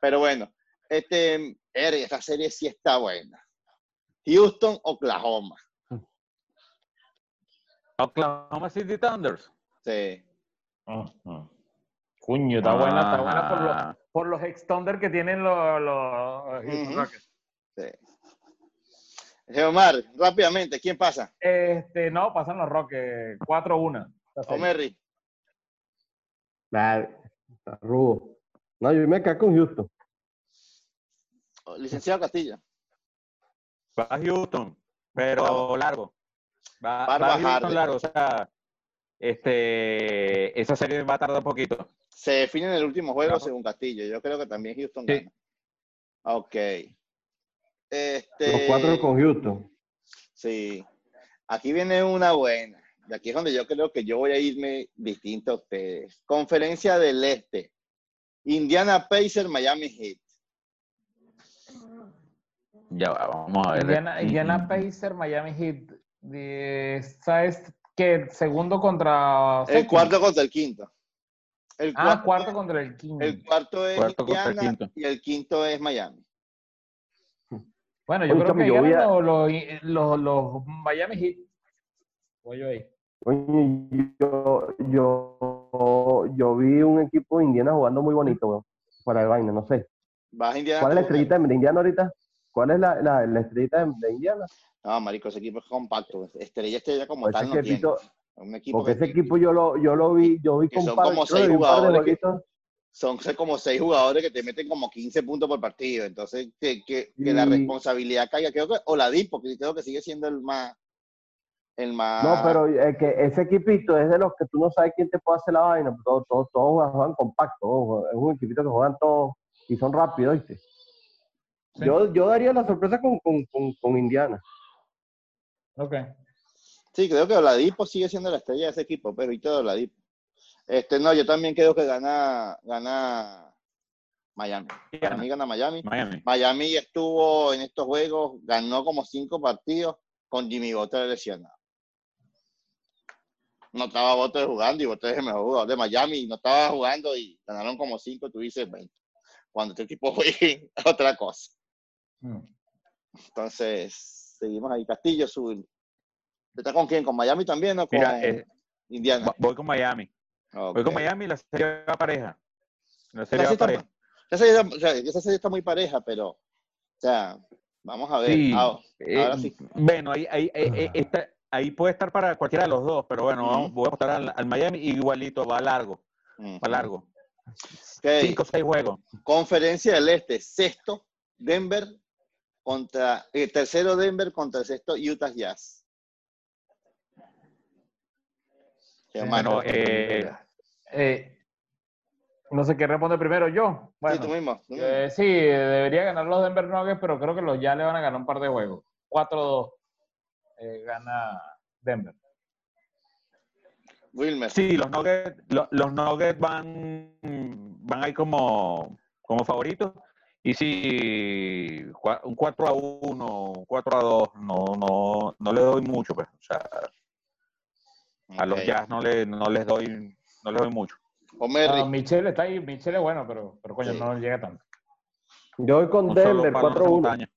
Pero bueno, este, esta serie sí está buena. Houston, Oklahoma. Oklahoma City Thunders. Sí. Cuño, está buena, está buena por los, por los ex Thunder que tienen los, los Houston. Rockets. sí. Geomar, rápidamente, ¿quién pasa? Este, no, pasan los Rockets 4-1. esta serie. Omerri. Nah, está rudo. No, yo me quedé con Houston. Licenciado Castillo. Va a Houston, pero largo. Va, Va a. Houston largo, o sea, este, esa serie va a tardar un poquito. Se define en el último juego Claro. según Castillo. Yo creo que también Houston Sí. gana. Ok. Este, Los cuatro con Houston. Sí. Aquí viene una buena. Y aquí es donde yo creo que yo voy a irme distinto a ustedes. Conferencia del Este. Indiana Pacers, Miami Heat. Ya va, vamos a ver. Indiana, aquí. Indiana Pacers, Miami Heat. ¿Sabes qué? Segundo contra. El cuarto contra el quinto. El Ah, cuarto contra el quinto. El cuarto es Cuarto el Indiana quinto. y el quinto es Miami. Bueno, yo Oye, creo que yo voy a- los, los, los, los Miami Heat. Voy yo ahí. Oye, yo, yo, yo vi un equipo de Indiana jugando muy bonito, weón. Fuera de vaina, no sé. Vas a Indiana. ¿Cuál es la estrellita de Indiana ahorita? ¿Cuál es la, la, la estrellita de, de Indiana? No, marico, ese equipo es compacto. Estrella, estrella como Pues tal ese no tiene. equipito- Un equipo Porque que ese equipo yo lo, yo lo vi, yo vi que con son como seis jugadores que- son como seis jugadores que te meten como 15 puntos por partido. Entonces, que, que, que la responsabilidad caiga. Creo que Oladipo, que creo que sigue siendo el más. El más. No, pero es que ese equipito es de los que tú no sabes quién te puede hacer la vaina. Todos, todos, todos juegan, compacto. Es un equipito que juegan todos y son rápidos, ¿viste? Sí. Yo, yo daría la sorpresa con, con, con, con Indiana. Ok. Sí, creo que Oladipo sigue siendo la estrella de ese equipo, pero y todo Oladipo. Este, no, yo también creo que gana, gana Miami. Para mí gana Miami. Miami. Miami estuvo en estos juegos, ganó como cinco partidos con Jimmy Butler lesionado. No estaba Butler jugando y Butler es el mejor jugador de Miami. No estaba jugando y ganaron como cinco, tú dices 20. Cuando este equipo fue otra cosa. Mm. Entonces, seguimos ahí. Castillo, su... ¿Está con quién? ¿Con Miami también o con Mira, eh, Indiana? voy con Miami. Voy con. Miami y la serie va pareja. La serie va pareja. esa serie está- o sea, esa serie está muy pareja, pero, o sea, vamos a ver. Sí, Ah, eh, ahora sí. Bueno, ahí, ahí, eh, eh, está- ahí puede estar para cualquiera de los dos, pero bueno, vamos- voy a apostar al, al Miami igualito, va largo, va largo. Ok. Cinco o seis juegos. Conferencia del Este, sexto, Denver contra, eh, tercero Denver contra el sexto Utah Jazz. Sí. Bueno, eh, Eh, no sé qué responde primero yo. Sí, Bueno, tú mismo. tú mismo. eh, sí, debería ganar los Denver Nuggets, pero creo que los ya le van a ganar un par de juegos. 4-2 eh, gana Denver. Wilmer. Sí, los Nuggets, lo- los Nuggets van, van ahí como, como favoritos. Y sí, un 4 a 1, un 4 a 2, no, no, no le doy mucho, pues. O sea, a los. Jazz no, le, no les doy, no les doy mucho. Ah, Michelle está ahí, Michelle es bueno, pero, pero coño, Sí. no llega tanto. Yo voy con Denver palo en esa 4-1. montaña.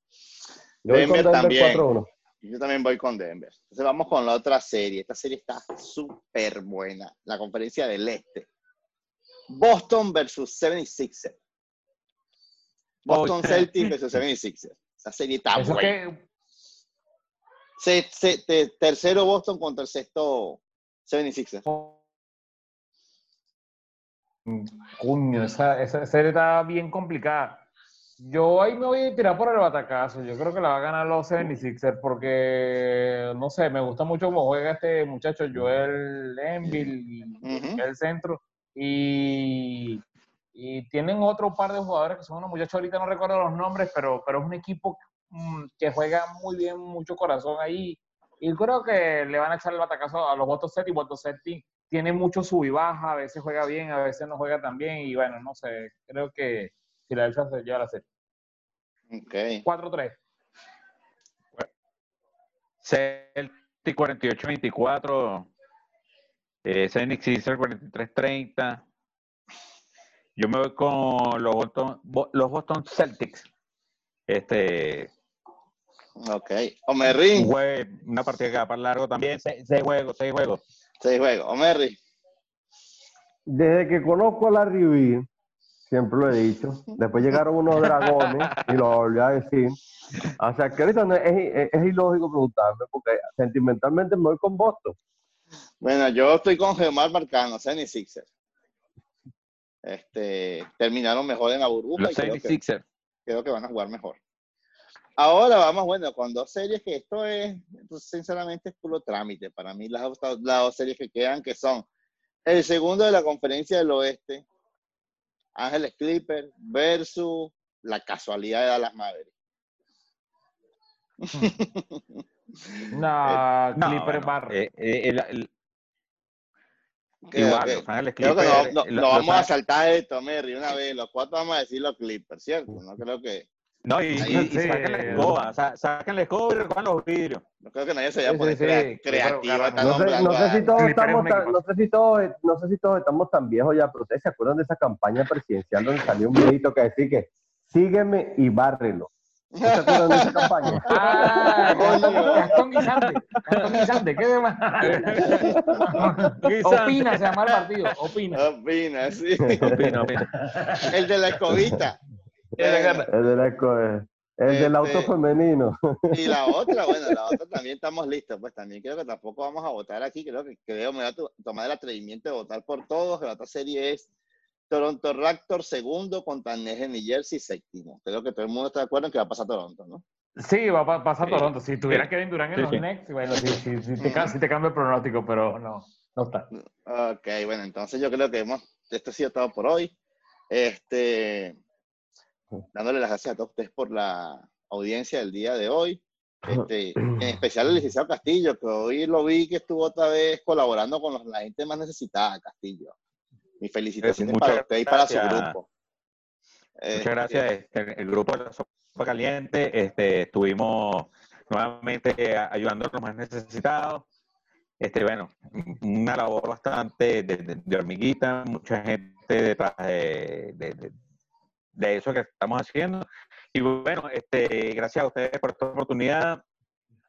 Yo voy con Denver Denver también. 4-1. Yo también voy con Denver. Entonces vamos con la otra serie. Esta serie está súper buena. La conferencia del Este. Boston versus 76ers. Boston Celtics versus 76ers. Esa serie está Eso buena. que Se- se- te- tercero Boston contra el sexto 76ers. Mm, Coño, esa, esa serie está bien complicada. Yo ahí me voy a tirar por el batacazo. Yo creo que la va a ganar los 76ers porque, no sé, me gusta mucho cómo juega este muchacho Joel Embiid, Ujú. el centro. Y, y tienen otro par de jugadores que son unos muchachos, ahorita no recuerdo los nombres, pero, pero es un equipo mm, que juega muy bien, mucho corazón ahí. Y creo que le van a echar el batacazo a los. Boston Celtics tiene mucho sub y baja, a veces juega bien, a veces no juega tan bien. Y bueno, no sé, creo que Filadelfia se lleva la serie. Ok. 4-3. Celtic 48-24. Eh, Caesar 43-30. Yo me voy con los Boston, Bo- los Boston Celtics. Este, Ok. Omerri. una partida que va para largo también. Seis, seis juegos, seis juegos. Seis juegos. Omerri. Desde que conozco a Larry Bird, siempre lo he dicho, después llegaron unos dragones y lo volví a decir. O sea, que ahorita no- es, es- es ilógico preguntarme, porque sentimentalmente me voy con Boston. Bueno, yo estoy con Gemar Marcano, 76ers. Este, terminaron mejor en la burbuja Los y creo que, 76ers. creo que van a jugar mejor. Ahora vamos, bueno, con dos series que esto es, pues, sinceramente, es puro trámite. Para mí, las, dos- las dos series que quedan, que son el segundo de la conferencia del oeste, Ángeles Clippers versus la casualidad de Dallas Mavericks. No, No, Clipper bueno, eh, eh, el- el- Igual, que- Los Ángeles Creo que Clippers, no, no- no lo- vamos los a saltar esto, Merry, una vez. Los cuatro vamos a decir los Clippers, ¿cierto? No creo que, No, y, y, y saquen la escoba, sa- saquen la escoba y recojan los vidrios. no creo que nadie se vaya a Sí, poner sí, crea- sí, creativo. No sé, no si todos estamos tan, equipo. no sé si todos, no sé si todos estamos tan viejos ya, pero ustedes se acuerdan de esa campaña presidencial donde salió un videito que decía que sígueme y bárrelo. ¿No se acuerdan de esa campaña? Ah, Gastón, Guisante. Gastón Guisante, ¿qué demás? Opina, se llama el partido. Opina. Opina, sí. Opino, opino. El de la escobita. Eh, El, de la co- el del auto Este- femenino. y la otra, bueno, la otra también estamos listos. Pues también creo que tampoco vamos a votar aquí. Creo que creo me voy a to- tomar el atrevimiento de votar por todos. La otra serie es Toronto Raptors segundo contra New Jersey séptimo. Creo que todo el mundo está de acuerdo en que va a pasar Toronto, ¿no? Sí, va a pa- pasar. Toronto. Si tuviera. Kevin Durant en Sí, los sí. Knicks, bueno, sí, sí, sí te, sí te cambio el pronóstico, pero no, no está. Ok, bueno, entonces yo creo que hemos, esto ha sido todo por hoy. Este, dándole las gracias a todos ustedes por la audiencia del día de hoy. Este, en especial al licenciado Castillo, que hoy lo vi que estuvo otra vez colaborando con la gente más necesitada, Castillo. Mis felicitaciones para usted y para su grupo. Muchas Este, gracias. Este, el grupo de la sopa caliente, este, estuvimos nuevamente ayudando a los más necesitados. Este, bueno, una labor bastante de, de- de hormiguita, mucha gente detrás de, de- de- de eso que estamos haciendo. Y bueno, este, gracias a ustedes por esta oportunidad.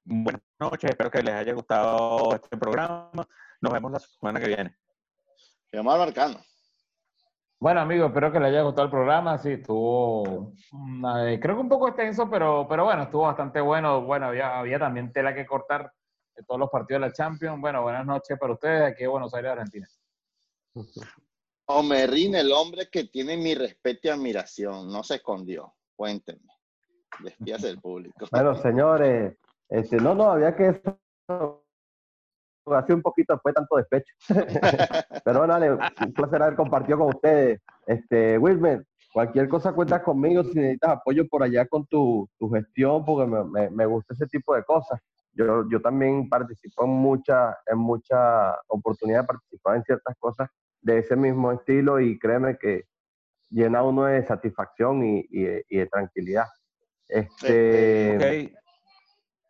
Buenas noches, espero que les haya gustado este programa. Nos vemos la semana que viene. A marcando. Bueno, amigos, espero que les haya gustado el programa. Sí, estuvo, mm, eh, creo que un poco extenso, pero, pero bueno, estuvo bastante bueno. Bueno, había, había también tela que cortar de todos los partidos de la Champions. Bueno, buenas noches para ustedes aquí de Buenos Aires, Argentina. Omerrin, el hombre que tiene mi respeto y admiración, no se escondió. Cuéntenme. Despídase del público. Bueno, señores, este, no, no, había que hace un poquito después de tanto despecho. Pero bueno, dale, un placer haber compartido con ustedes. Este, Wilmer, cualquier cosa cuentas conmigo si necesitas apoyo por allá con tu, tu gestión, porque me, me- me gusta ese tipo de cosas. Yo, yo también participo en muchas en mucha oportunidad de participar en ciertas cosas de ese mismo estilo y créeme que llena uno de satisfacción y, y de- y de tranquilidad. Este,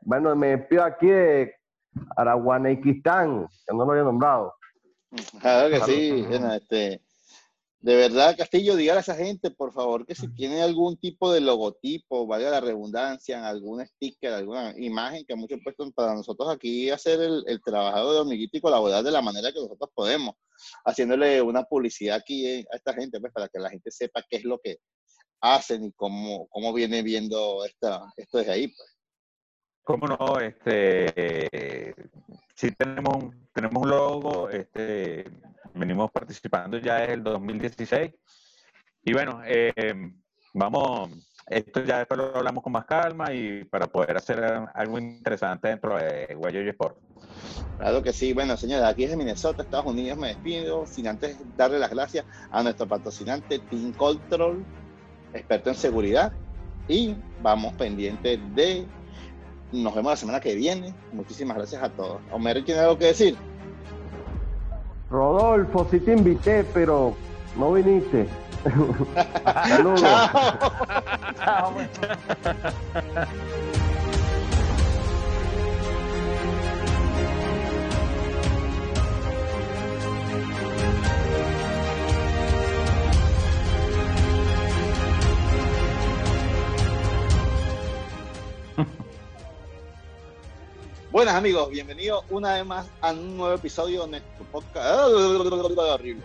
bueno, me despido aquí de Araguanequistán, que no lo había nombrado. Claro que sí. Bueno, este, de verdad, Castillo, dígale a esa gente, por favor, que si tiene algún tipo de logotipo, valga la redundancia, algún sticker, alguna imagen que mucho puesto para nosotros aquí hacer el, el trabajo de hormiguito y colaborar de la manera que nosotros podemos, haciéndole una publicidad aquí eh, a esta gente, pues para que la gente sepa qué es lo que hacen y cómo, cómo viene viendo esta, esto desde ahí. Pues. ¿Cómo no? Este, sí tenemos, un- tenemos un logo, este, venimos participando ya desde el 2016. Y bueno, eh, vamos, esto ya después lo hablamos con más calma y para poder hacer algo interesante dentro de Guayo Sport. Claro que sí. Bueno, señores, aquí desde Minnesota, Estados Unidos, me despido sin antes darle las gracias a nuestro patrocinante Team Control, experto en seguridad. Y vamos pendientes de. Nos vemos la semana que viene. Muchísimas gracias a todos. Homer, ¿tiene algo que decir? Rodolfo, sí te invité, pero no viniste. Saludos. Chao. Chao, Buenas amigos, bienvenidos una vez más a un nuevo episodio de nuestro podcast. Horrible.